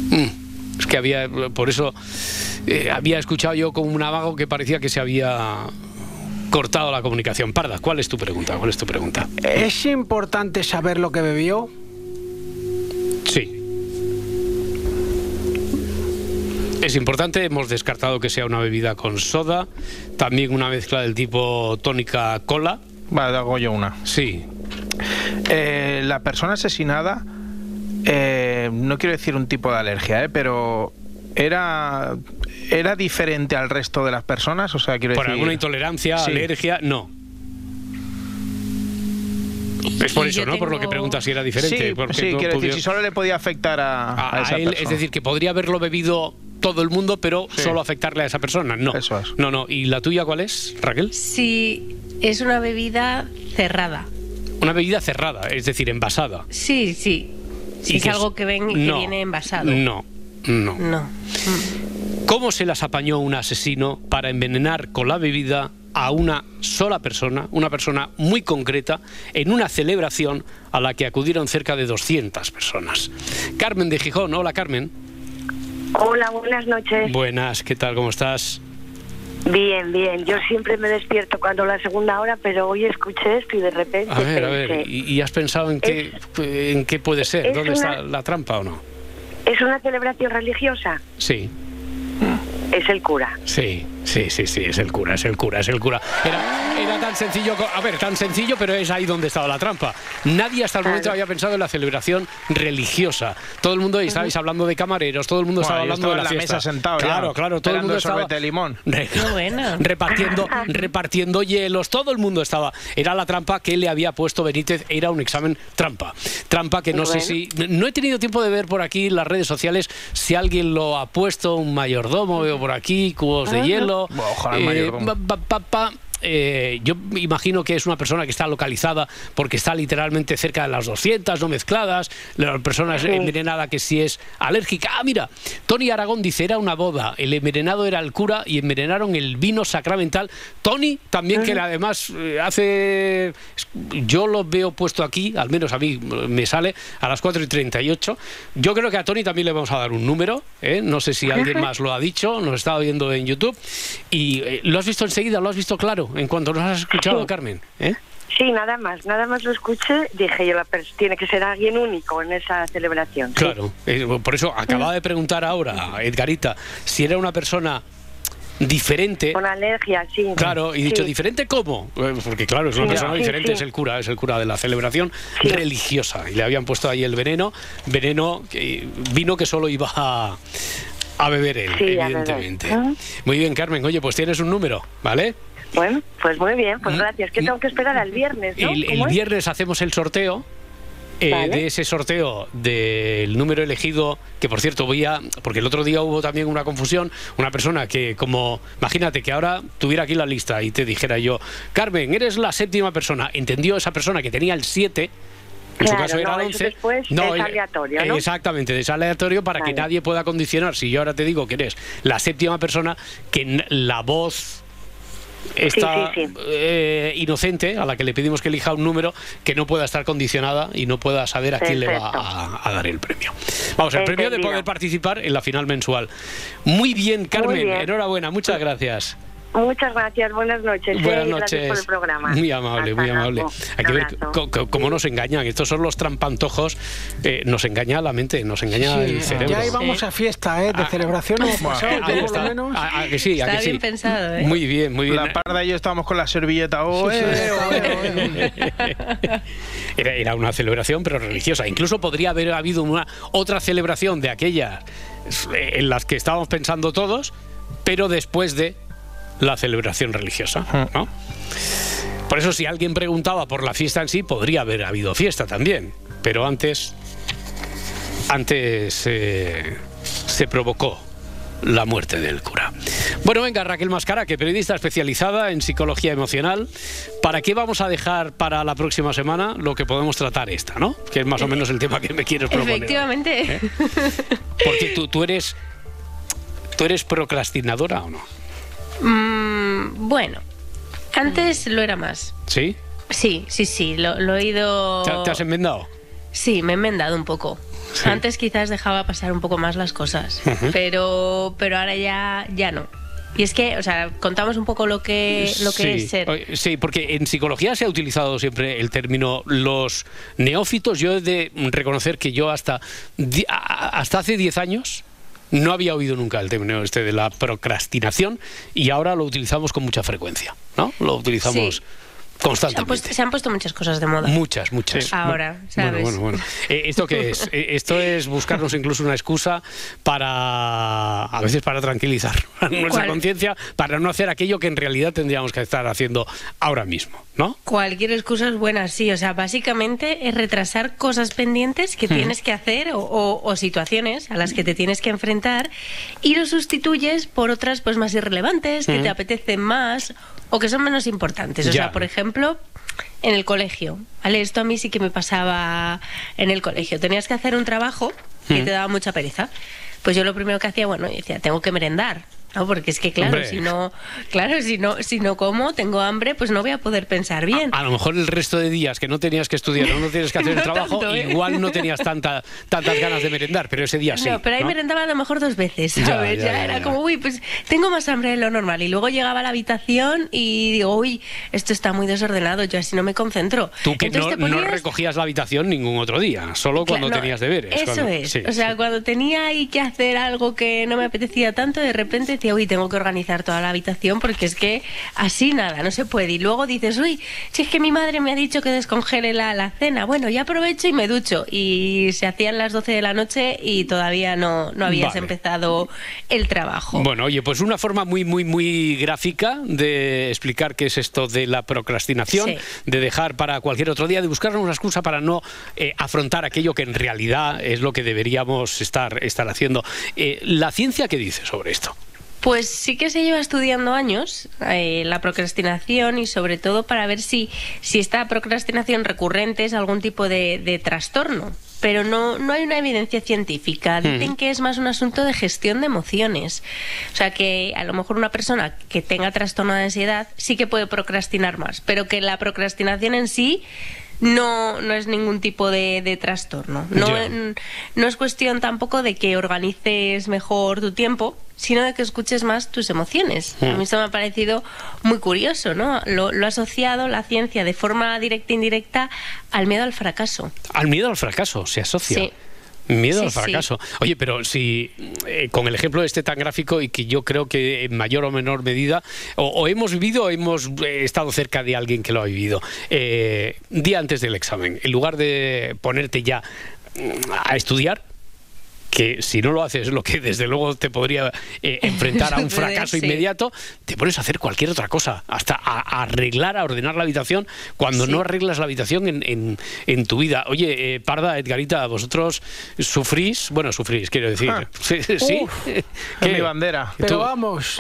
Mm, es que había, por eso eh, había escuchado yo como un avago que parecía que se había cortado la comunicación. Parda, ¿cuál es tu pregunta? ¿Cuál es tu pregunta? ¿Es importante saber lo que bebió? Sí. Es importante, hemos descartado que sea una bebida con soda, también una mezcla del tipo tónica cola. Vale, hago yo una. Sí. Eh, la persona asesinada, eh, no quiero decir un tipo de alergia, eh, pero era era diferente al resto de las personas, o sea, quiero Por decir. alguna intolerancia, Sí. alergia, no. Es por eso, ¿no? Por lo que preguntas si era diferente. Sí, porque sí, no quiero podía- decir, si solo le podía afectar a, a a esa él, es persona. decir, que podría haberlo bebido todo el mundo, pero Sí. solo afectarle a esa persona. No. No, no. ¿Y la tuya cuál es, Raquel? Si es una bebida cerrada. Una bebida cerrada, es decir, envasada. Sí, sí. Si ¿Y es que algo es- que ven que viene envasado. No, no. No. ¿Cómo se las apañó un asesino para envenenar con la bebida a una sola persona, una persona muy concreta, en una celebración a la que acudieron cerca de 200 personas? Carmen de Gijón, hola Carmen. Hola, buenas noches. Buenas, ¿qué tal? ¿Cómo estás? Bien, bien. Yo siempre me despierto cuando la segunda hora, pero hoy escuché esto y de repente A ver, a ver, ¿y, y has pensado en qué, en qué puede ser? es ¿Dónde una- está la trampa o no? ¿Es una celebración religiosa? Sí. Es el cura. Sí, sí, sí, sí, es el cura, es el cura, es el cura. Era, era tan sencillo, a ver, tan sencillo, pero es ahí donde estaba la trampa. Nadie hasta el momento había pensado en la celebración religiosa. Todo el mundo, estabais hablando de camareros, todo el mundo estaba Bueno, hablando de la, la fiesta. mesa sentado Claro, claro, todo el mundo estaba de limón. Re- repartiendo, repartiendo hielos, todo el mundo estaba. Era la trampa que le había puesto Benítez, era un examen trampa. Trampa que no sé si. No he tenido tiempo de ver por aquí las redes sociales si alguien lo ha puesto, un mayordomo, veo por aquí, cubos de Ah. hielo. Bueno, ojalá el mayordomo. pa- pa- pa. Eh, yo imagino que es una persona que está localizada porque está literalmente cerca de las 200, no mezcladas, la persona es envenenada que si es alérgica. Ah, mira, Tony Aragón dice, era una boda, el envenenado era el cura y envenenaron el vino sacramental. Tony también, que además eh, hace... Yo lo veo puesto aquí, al menos a mí me sale, a las 4 y 38. Yo creo que a Tony también le vamos a dar un número, ¿eh? no sé si alguien más lo ha dicho, nos estaba viendo en YouTube. ¿Y eh, lo has visto enseguida? ¿Lo has visto claro? En cuanto nos has escuchado, Sí. Carmen. ¿eh? Sí, nada más, nada más lo escuché, dije yo, la tiene que ser alguien único en esa celebración. Claro, eh, por eso acababa de preguntar ahora a Edgarita si era una persona diferente. Con alergia, sí. Claro, y dicho Sí. diferente cómo, Eh, porque claro, es una Sí, persona sí, diferente, sí. es el cura, es el cura de la celebración religiosa y le habían puesto ahí el veneno, veneno que vino que solo iba a, a beber él, Sí, a beber. evidentemente. Muy bien, Carmen, oye, pues tienes un número, ¿vale? Bueno, pues muy bien, pues gracias. Que tengo que esperar al viernes, ¿no? El, viernes hacemos el sorteo. eh, Vale. de ese sorteo del número elegido, que por cierto voy a, porque el otro día hubo también una confusión, una persona que como, imagínate que ahora tuviera aquí la lista y te dijera yo, Carmen, eres la séptima persona, entendió esa persona que tenía el 7, en su caso era no, el eso 11. después es eh, aleatorio, ¿no? Exactamente, es aleatorio para que nadie pueda condicionar. Si yo ahora te digo que eres la séptima persona, que la voz está Sí, sí, sí. eh, inocente, a la que le pedimos que elija un número que no pueda estar condicionada y no pueda saber a quién le va a, a dar el premio. Vamos, el premio de poder participar en la final mensual. Muy bien, Carmen, bien. enhorabuena, muchas gracias. Muchas gracias, buenas noches. ¿eh? Buenas Y Gracias por noches. el programa. Muy amable, Hasta muy amable. Hay que ver cómo nos engañan. Estos son los trampantojos. eh, nos engaña la mente, nos engaña Sí, el cerebro. ya íbamos a fiesta, ¿eh? De celebración hemos pasado, por lo está. menos. Ah, ah, que sí, a Está que bien sí. pensado, ¿eh? Muy bien, muy bien. La parda y yo estábamos con la servilleta. Oh, eh, oh, eh, eh. Era, era una celebración, pero religiosa. Incluso podría haber habido una otra celebración de aquellas eh, en las que estábamos pensando todos, pero después de la celebración religiosa. ¿no? Por eso, si alguien preguntaba por la fiesta en sí, podría haber habido fiesta también. Pero antes, antes eh, se provocó la muerte del cura. Bueno, venga, Raquel Mascara, que periodista especializada en psicología emocional. ¿Para qué vamos a dejar para la próxima semana lo que podemos tratar esta, no? Que es más o menos el tema que me quieres proponer. Efectivamente. ¿Eh? Porque tú, tú eres. ¿Tú eres procrastinadora o no? Mm, bueno, antes lo era más. ¿Sí? Sí, sí, sí, lo, lo he ido... ¿Te, te has enmendado? Sí, me he enmendado un poco. Antes quizás dejaba pasar un poco más las cosas, pero, pero ahora ya, ya no. Y es que, o sea, contamos un poco lo que, lo que sí. es ser. Sí, porque en psicología se ha utilizado siempre el término los neófitos. Yo he de reconocer que yo hasta, hasta hace 10 años no había oído nunca el término este de la procrastinación y ahora lo utilizamos con mucha frecuencia, ¿no? Lo utilizamos. Se han, constantemente. puesto, se han puesto muchas cosas de moda. Muchas, muchas. Ahora, ¿sabes? Bueno, bueno, bueno. Eh, ¿Esto qué es? Eh, Esto es buscarnos incluso una excusa para, a veces para tranquilizar nuestra conciencia, para no hacer aquello que en realidad tendríamos que estar haciendo ahora mismo, ¿no? Cualquier excusa es buena, sí. O sea, básicamente es retrasar cosas pendientes que Ujú. tienes que hacer o, o- o situaciones a las que te tienes que enfrentar y lo sustituyes por otras pues más irrelevantes, que te apetecen más o que son menos importantes. O Ya. sea, por ejemplo, en el colegio. ¿vale? Esto a mí sí que me pasaba en el colegio. Tenías que hacer un trabajo que Ujú. te daba mucha pereza. Pues yo lo primero que hacía, bueno, decía, tengo que merendar. ¿No? Porque es que, claro, Hombre. si no, claro, si no, si no como, tengo hambre, pues no voy a poder pensar bien. A lo mejor el resto de días que no tenías que estudiar o no tienes que hacer el No trabajo, tanto, ¿eh? igual no tenías tanta, tantas ganas de merendar, pero ese día sí. no, pero ahí ¿no? merendaba a lo mejor dos veces, Ya, ¿sabes? ya, Ya, ya, era como, uy, pues tengo más hambre de lo normal. Y luego llegaba a la habitación y digo, uy, esto está muy desordenado, yo así no me concentro. Tú que Entonces no, no recogías la habitación ningún otro día, solo cuando Claro, no, tenías deberes. Eso cuando- es. sí, o sea, sí. cuando tenía ahí que hacer algo que no me apetecía tanto, de repente decía, uy, tengo que organizar toda la habitación porque es que así nada, no se puede. Y luego dices, uy, si es que mi madre me ha dicho que descongele la, la cena, bueno, ya aprovecho y me ducho. Y se hacían las 12 de la noche y todavía no, no habías Vale. empezado el trabajo. Bueno, oye, pues una forma muy, muy, muy gráfica de explicar qué es esto de la procrastinación, Sí. de dejar para cualquier otro día, de buscar una excusa para no eh, afrontar aquello que en realidad es lo que deberíamos estar, estar haciendo. Eh, ¿La ciencia qué dice sobre esto? Pues sí que se lleva estudiando años eh, la procrastinación y sobre todo para ver si, si esta procrastinación recurrente es algún tipo de, de trastorno. Pero no, no hay una evidencia científica. Dicen que es más un asunto de gestión de emociones. O sea que a lo mejor una persona que tenga trastorno de ansiedad sí que puede procrastinar más, pero que la procrastinación en sí no, no es ningún tipo de, de trastorno. No, no es cuestión tampoco de que organices mejor tu tiempo, sino de que escuches más tus emociones. Mm. A mí esto me ha parecido muy curioso, ¿no? Lo, lo ha asociado la ciencia de forma directa e indirecta al miedo al fracaso. Al miedo al fracaso se asocia. Sí. Miedo Sí, al sí. fracaso. Oye, pero si eh, con el ejemplo este tan gráfico y que yo creo que en mayor o menor medida, o, o hemos vivido o hemos eh, estado cerca de alguien que lo ha vivido, eh, día antes del examen, en lugar de ponerte ya mm, a estudiar, que si no lo haces, lo que desde luego te podría eh, enfrentar a un fracaso sí. inmediato, te pones a hacer cualquier otra cosa, hasta a, a arreglar, a ordenar la habitación, cuando Sí. no arreglas la habitación en, en- en tu vida. Oye, eh, Parda, Edgarita, vosotros sufrís, bueno, sufrís, quiero decir. Ah. Sí, sí. Uf, ¿Qué? mi bandera. Pero ¿Tú? vamos,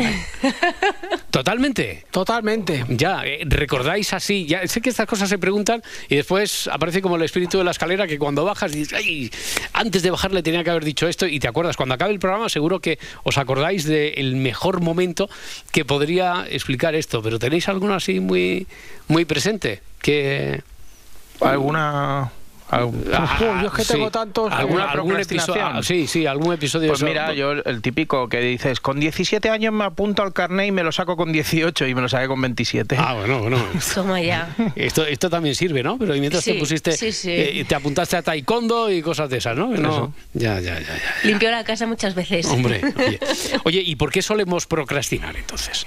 Totalmente. totalmente. Ya, eh, recordáis así, ya sé que estas cosas se preguntan y después aparece como el espíritu de la escalera que cuando bajas dices, ay, antes de bajar le tenía que haber dicho esto y te acuerdas, cuando acabe el programa seguro que os acordáis del mejor momento que podría explicar esto, pero ¿tenéis alguno así muy, muy presente? Que... ¿Alguna...? Yo es que tengo tantos- ¿Alguna, ¿Alguna algún episodio, ah, sí, sí, algún episodio Pues mira, yo el- típico que dices, con 17 años me apunto al carnet y me lo saco con 18 y me lo saqué con 27. Ah, bueno, bueno. Toma ya. Esto, esto también sirve, ¿no? Pero mientras te Sí, pusiste, sí, sí. eh, te apuntaste a taekwondo y cosas de esas, ¿no? No- Eso. Ya, ya, ya, ya. Limpió la casa muchas veces. Hombre, oye. Oye, ¿y por qué solemos procrastinar entonces?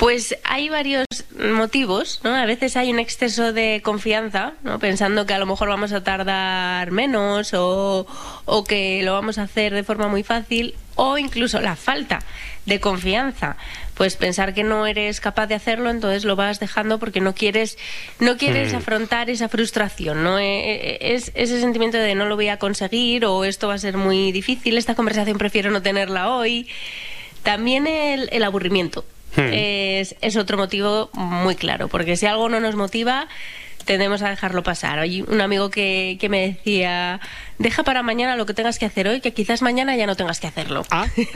Pues hay varios motivos, ¿no? A veces hay un exceso de confianza, ¿no? Pensando que a lo mejor vamos a tardar menos o, o que lo vamos a hacer de forma muy fácil o incluso la falta de confianza. Pues pensar que no eres capaz de hacerlo, entonces lo vas dejando porque no quieres, no quieres Mm. afrontar esa frustración, ¿no? Eh, eh, Es ese sentimiento de no lo voy a conseguir o esto va a ser muy difícil, esta conversación prefiero no tenerla hoy. También el, el aburrimiento Hmm. es, es otro motivo muy claro, porque si algo no nos motiva, tendemos a dejarlo pasar. Hay un amigo que, que me decía, deja para mañana lo que tengas que hacer hoy, que quizás mañana ya no tengas que hacerlo. sí,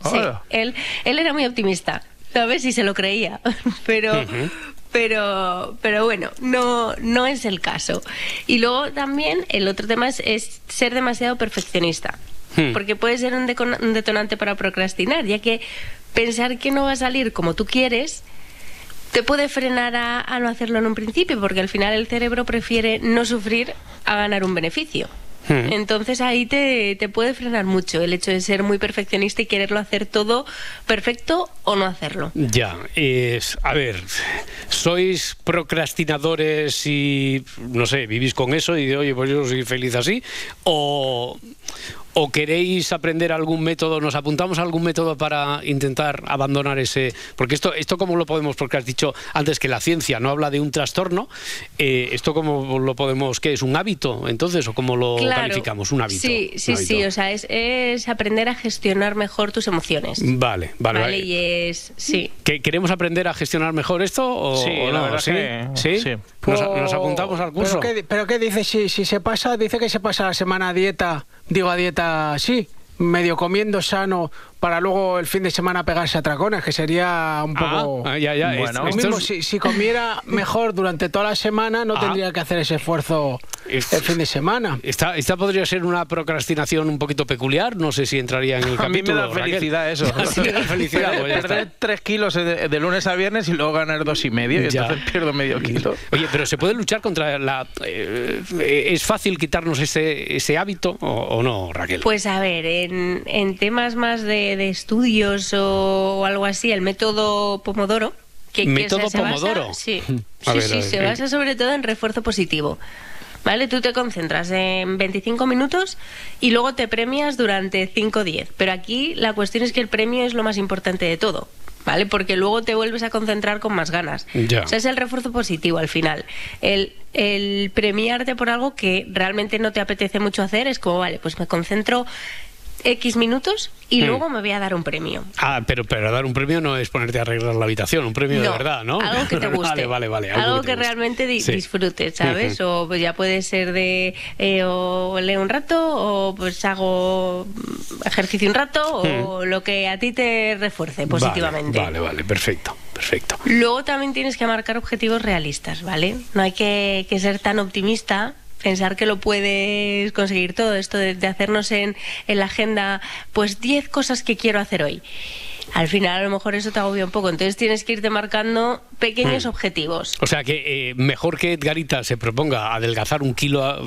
hola. él, él era muy optimista, ¿sabes? Y se lo creía, pero... Pero, pero bueno, no, no es el caso. Y luego también el otro tema es, es ser demasiado perfeccionista. Hmm. Porque puede ser un detonante para procrastinar, ya que pensar que no va a salir como tú quieres te puede frenar a, a no hacerlo en un principio, porque al final el cerebro prefiere no sufrir a ganar un beneficio. Hmm. Entonces ahí te, te puede frenar mucho el hecho de ser muy perfeccionista y quererlo hacer todo perfecto o no hacerlo. Ya, es, a ver, sois procrastinadores y, no sé, vivís con eso y de, oye, pues yo soy feliz así, o, o queréis aprender algún método, nos apuntamos a algún método para intentar abandonar ese, porque esto, esto como lo podemos, porque has dicho antes que la ciencia no habla de un trastorno, eh, esto como lo podemos, ¿qué es? ¿Un hábito entonces o cómo lo Claro. calificamos? Un hábito. Sí, sí, sí, o sea, es, es aprender a gestionar mejor tus emociones. Vale, vale, Vale, y es, sí. ¿Que- ¿Queremos aprender a gestionar mejor esto o, Sí, o la no? verdad ¿Sí? que- ¿Sí? sí. ¿Nos, apuntamos al curso? ¿Pero qué, pero qué dice? Si, si se pasa, dice que se pasa la semana a dieta, digo a dieta así, medio comiendo sano, para luego el fin de semana pegarse a tracones, que sería un poco... ah, ya, ya, Bueno, es- mismo, es- si, si comiera mejor durante toda la semana, no Ah. tendría que hacer ese esfuerzo el fin de semana. Esta, esta podría ser una procrastinación un poquito peculiar, no sé si entraría en el A mí me capítulo. da Raquel. felicidad eso. Sí, me da felicidad, pues. Perder tres kilos de, de lunes a viernes y luego ganar dos y medio y Ya. entonces pierdo medio kilo. Oye, pero ¿se puede luchar contra la... eh, eh, ¿Es fácil quitarnos ese, ese hábito o, o no, Raquel? Pues a ver, en, en temas más de, de estudios o, o algo así, el método Pomodoro. Que, que ¿Método se- se basa- Pomodoro? sí, A sí, ver, sí, se eh. basa sobre todo en refuerzo positivo. ¿Vale? Tú te concentras en 25 minutos y luego te premias durante 5 o 10. Pero aquí la cuestión es que el premio es lo más importante de todo. ¿Vale? Porque luego te vuelves a concentrar con más ganas. Ya. O sea, es el refuerzo positivo al final. El, el premiarte por algo que realmente no te apetece mucho hacer es como, vale, pues me concentro X minutos y Mm. luego me voy a dar un premio. Ah, pero, pero dar un premio no es ponerte a arreglar la habitación, un premio de verdad, ¿no? Algo que te guste. Vale, vale, vale. Algo, que, realmente di- Sí. disfrutes, ¿sabes? Ujú. O pues ya puede ser de eh, o leo un rato o pues hago mm, ejercicio un rato o lo que a ti te refuerce positivamente. Vale, vale, vale, perfecto, perfecto. Luego también tienes que marcar objetivos realistas, ¿vale? No hay que, que ser tan optimista, pensar que lo puedes conseguir todo, esto de, de hacernos en, en la agenda, pues 10 cosas que quiero hacer hoy. Al final a lo mejor eso te agobia un poco. Entonces tienes que irte marcando pequeños Mm. objetivos. O sea que eh, mejor que Edgarita se proponga adelgazar un kilo a,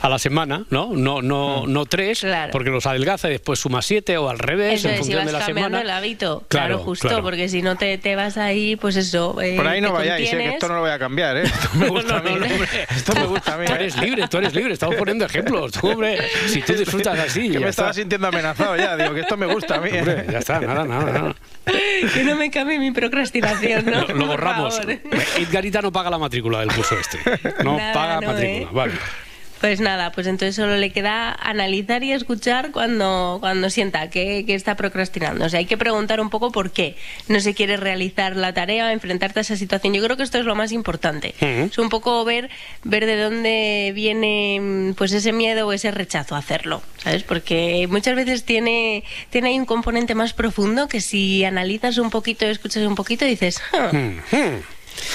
a la semana, ¿no? No, no, Mm. no tres, porque los adelgaza y después suma siete o al revés Eso en es, si función vas de la cambiando semana. el hábito. Claro, Claro, justo, claro. porque si no te, te vas ahí, pues eso. eh, Por ahí no vayáis, eh, que esto no lo voy a cambiar, ¿eh? Esto me gusta a mí. Esto me gusta a mí. Tú ¿eh? eres libre, tú eres libre, estamos poniendo ejemplos. Tú, hombre, si tú disfrutas así, ya me está. estaba sintiendo amenazado ya, digo que esto me gusta a mí. Hombre, ya está, nada, nada. Que no me cambie mi procrastinación, ¿no? Lo, borramos. Edgarita no paga la matrícula del curso este. No Nada, paga no, matrícula. ¿eh? Vale. Pues nada, pues entonces solo le queda analizar y escuchar cuando, cuando sienta que, que está procrastinando. O sea, hay que preguntar un poco por qué no se quiere realizar la tarea, enfrentarte a esa situación. Yo creo que esto es lo más importante. Es un poco ver, ver de dónde viene mm, pues ese miedo o ese rechazo a hacerlo, ¿sabes? Porque muchas veces tiene, tiene ahí un componente más profundo que si analizas un poquito, escuchas un poquito, dices, "Ah, Hmm,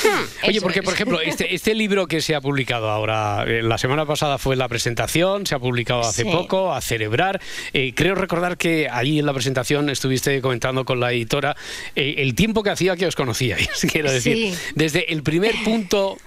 hmm. Oye, porque es. por ejemplo, este, este libro que se ha publicado ahora, eh, la semana pasada fue la presentación, se ha publicado hace Sí. poco, a celebrar. Eh, creo recordar que allí en la presentación estuviste comentando con la editora eh, el tiempo que hacía que os conocíais. Quiero decir, Sí. desde el primer punto,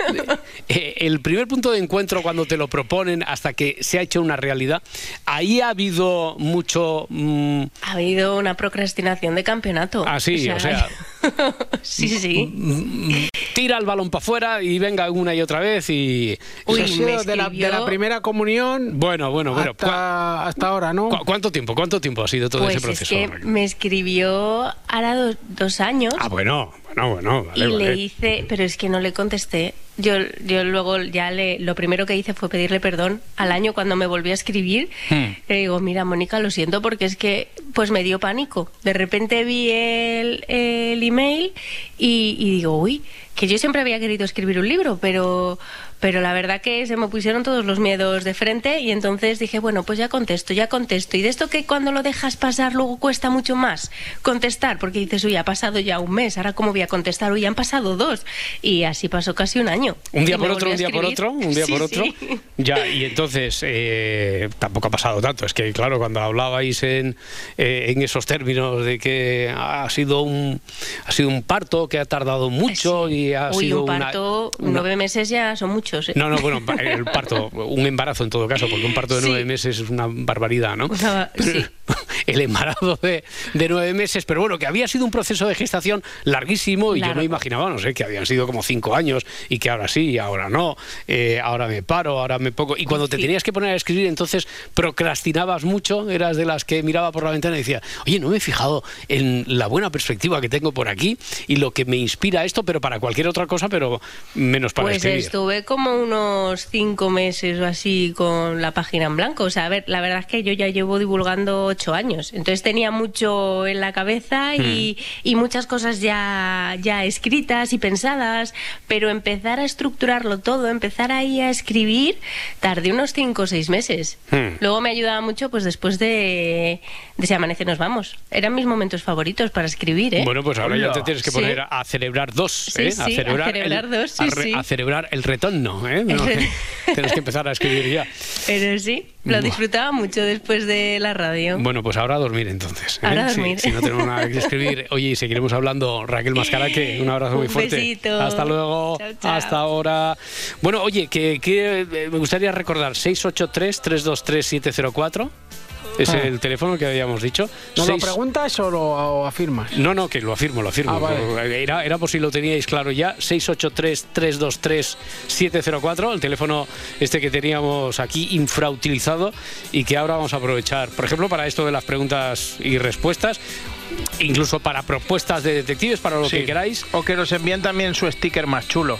eh, el primer punto de encuentro cuando te lo proponen hasta que se ha hecho una realidad, ahí ha habido mucho. mm, ha habido una procrastinación de campeonato. Ah, sí, o sea, sí, sí. tira el balón para afuera y venga una y otra vez y. Eso ha sido de la, de la primera comunión Bueno, bueno, bueno. hasta, hasta ahora, ¿no? ¿Cu- ¿Cuánto tiempo? ¿Cuánto tiempo ha sido todo Pues ese es proceso? que me escribió hará dos, dos años Ah, bueno, bueno, bueno. Vale, y vale. le hice, pero es que no le contesté. Yo, yo luego ya le, lo primero que hice fue pedirle perdón al año cuando me volvió a escribir. Hmm. Le digo, mira, Mónica, lo siento porque es que pues me dio pánico. De repente vi el, el email y, y digo, uy, que yo siempre había querido escribir un libro, pero, pero la verdad que se me pusieron todos los miedos de frente y entonces dije, bueno, pues ya contesto, ya contesto. Y de esto que cuando lo dejas pasar luego cuesta mucho más contestar, porque dices, uy, ha pasado ya un mes, ahora cómo voy a contestar, uy, han pasado dos. Y así pasó casi un año. Un día Y por otro, un día por otro, un día Sí, por otro. sí. Ya, y entonces eh, tampoco ha pasado tanto. Es que, claro, cuando hablabais en, eh, en esos términos de que ha sido un ha sido un parto que ha tardado mucho y ha Uy, sido un una- parto, una- nueve meses ya son muchos. ¿Eh? No, no, bueno, el parto, un embarazo en todo caso, porque un parto de Sí. nueve meses es una barbaridad, ¿no? Sí. El embarazo de, de nueve meses, pero bueno, que había sido un proceso de gestación larguísimo y yo me imaginaba, no sé, que habían sido como cinco años y que ahora sí, ahora no, eh, ahora me paro, ahora me pongo. Y cuando te tenías que poner a escribir, entonces procrastinabas mucho, eras de las que miraba por la ventana y decía, oye, no me he fijado en la buena perspectiva que tengo por aquí y lo que me inspira esto, pero para cualquier otra cosa, pero menos para Pues escribir. estuve como unos cinco meses o así con la página en blanco. O sea, a ver, la verdad es que yo ya llevo divulgando ocho años. Entonces tenía mucho en la cabeza y, y muchas cosas ya, ya escritas y pensadas, pero empezar a estructurarlo todo, empezar ahí a escribir, tardé unos cinco o seis meses. Hmm. Luego me ayudaba mucho pues después de, de Si amanece nos vamos. Eran mis momentos favoritos para escribir, ¿eh? Bueno, pues ahora ya te tienes que Sí. poner a, a celebrar dos, Sí, ¿eh? sí, a celebrar dos, sí, a, re- sí. a celebrar el retorno, ¿eh? No, re- tienes que empezar a escribir ya. Pero sí, lo disfrutaba mucho después de la radio. Bueno, pues ahora a dormir entonces. ¿eh? Ahora a Sí, dormir. si no tenemos nada que escribir. Oye, y seguiremos hablando. Raquel Mascaraque, un abrazo muy Un fuerte. besito. Hasta luego. Chao, chao. Hasta ahora. Bueno, oye, que, que, eh, me gustaría recordar 683-323-704. Es Ah. el teléfono que habíamos dicho. ¿No lo Seis- preguntas o lo o afirmas? No, no, que lo afirmo, lo afirmo. Ah, vale. era, era por si lo teníais claro ya. 683-323-704, el teléfono este que teníamos aquí infrautilizado y que ahora vamos a aprovechar, por ejemplo, para esto de las preguntas y respuestas, incluso para propuestas de detectives, para lo Sí. que queráis. O que nos envíen también su sticker más chulo.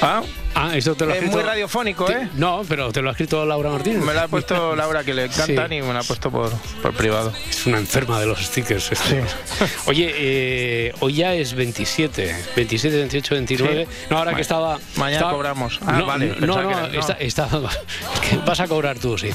¿Ah? Ah, esto te lo ha Es escrito- muy radiofónico, ¿eh? No, pero te lo ha escrito Laura Martínez. Me la ha puesto Laura, que le encantan Sí. y me la ha puesto por, por privado. Es una enferma de los stickers. este. Oye, eh, hoy ya es 27, 27, 28, 29. Sí. No, ahora Ma- que estaba. mañana estaba- cobramos. Ah, no, vale, No, no, que era- no. está- está- es que vas a cobrar tú, sí.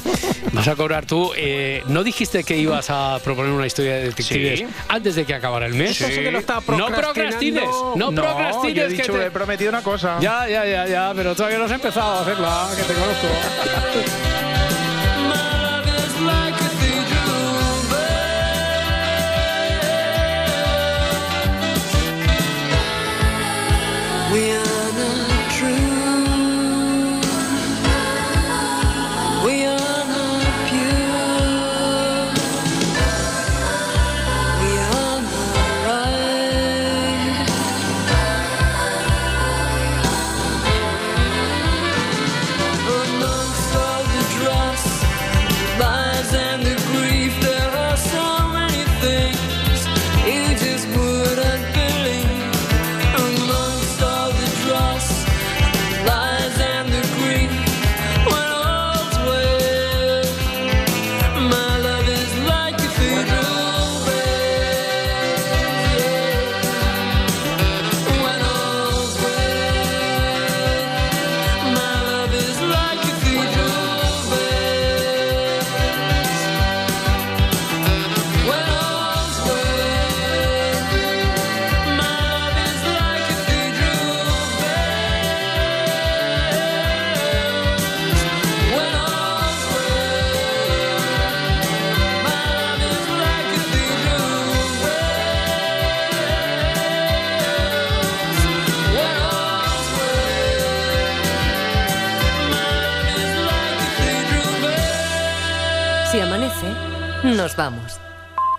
Vas a cobrar tú. Eh, ¿No dijiste que ibas a proponer una historia de detectives antes de que acabara el mes? Eso sí que lo está No procrastines, no, No, procrastines. yo he que dicho, te- he prometido una cosa. Ya, ya, ya, ya, pero todavía no has empezado a hacerla, que te conozco.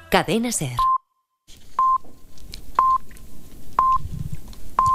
Cadena Ser.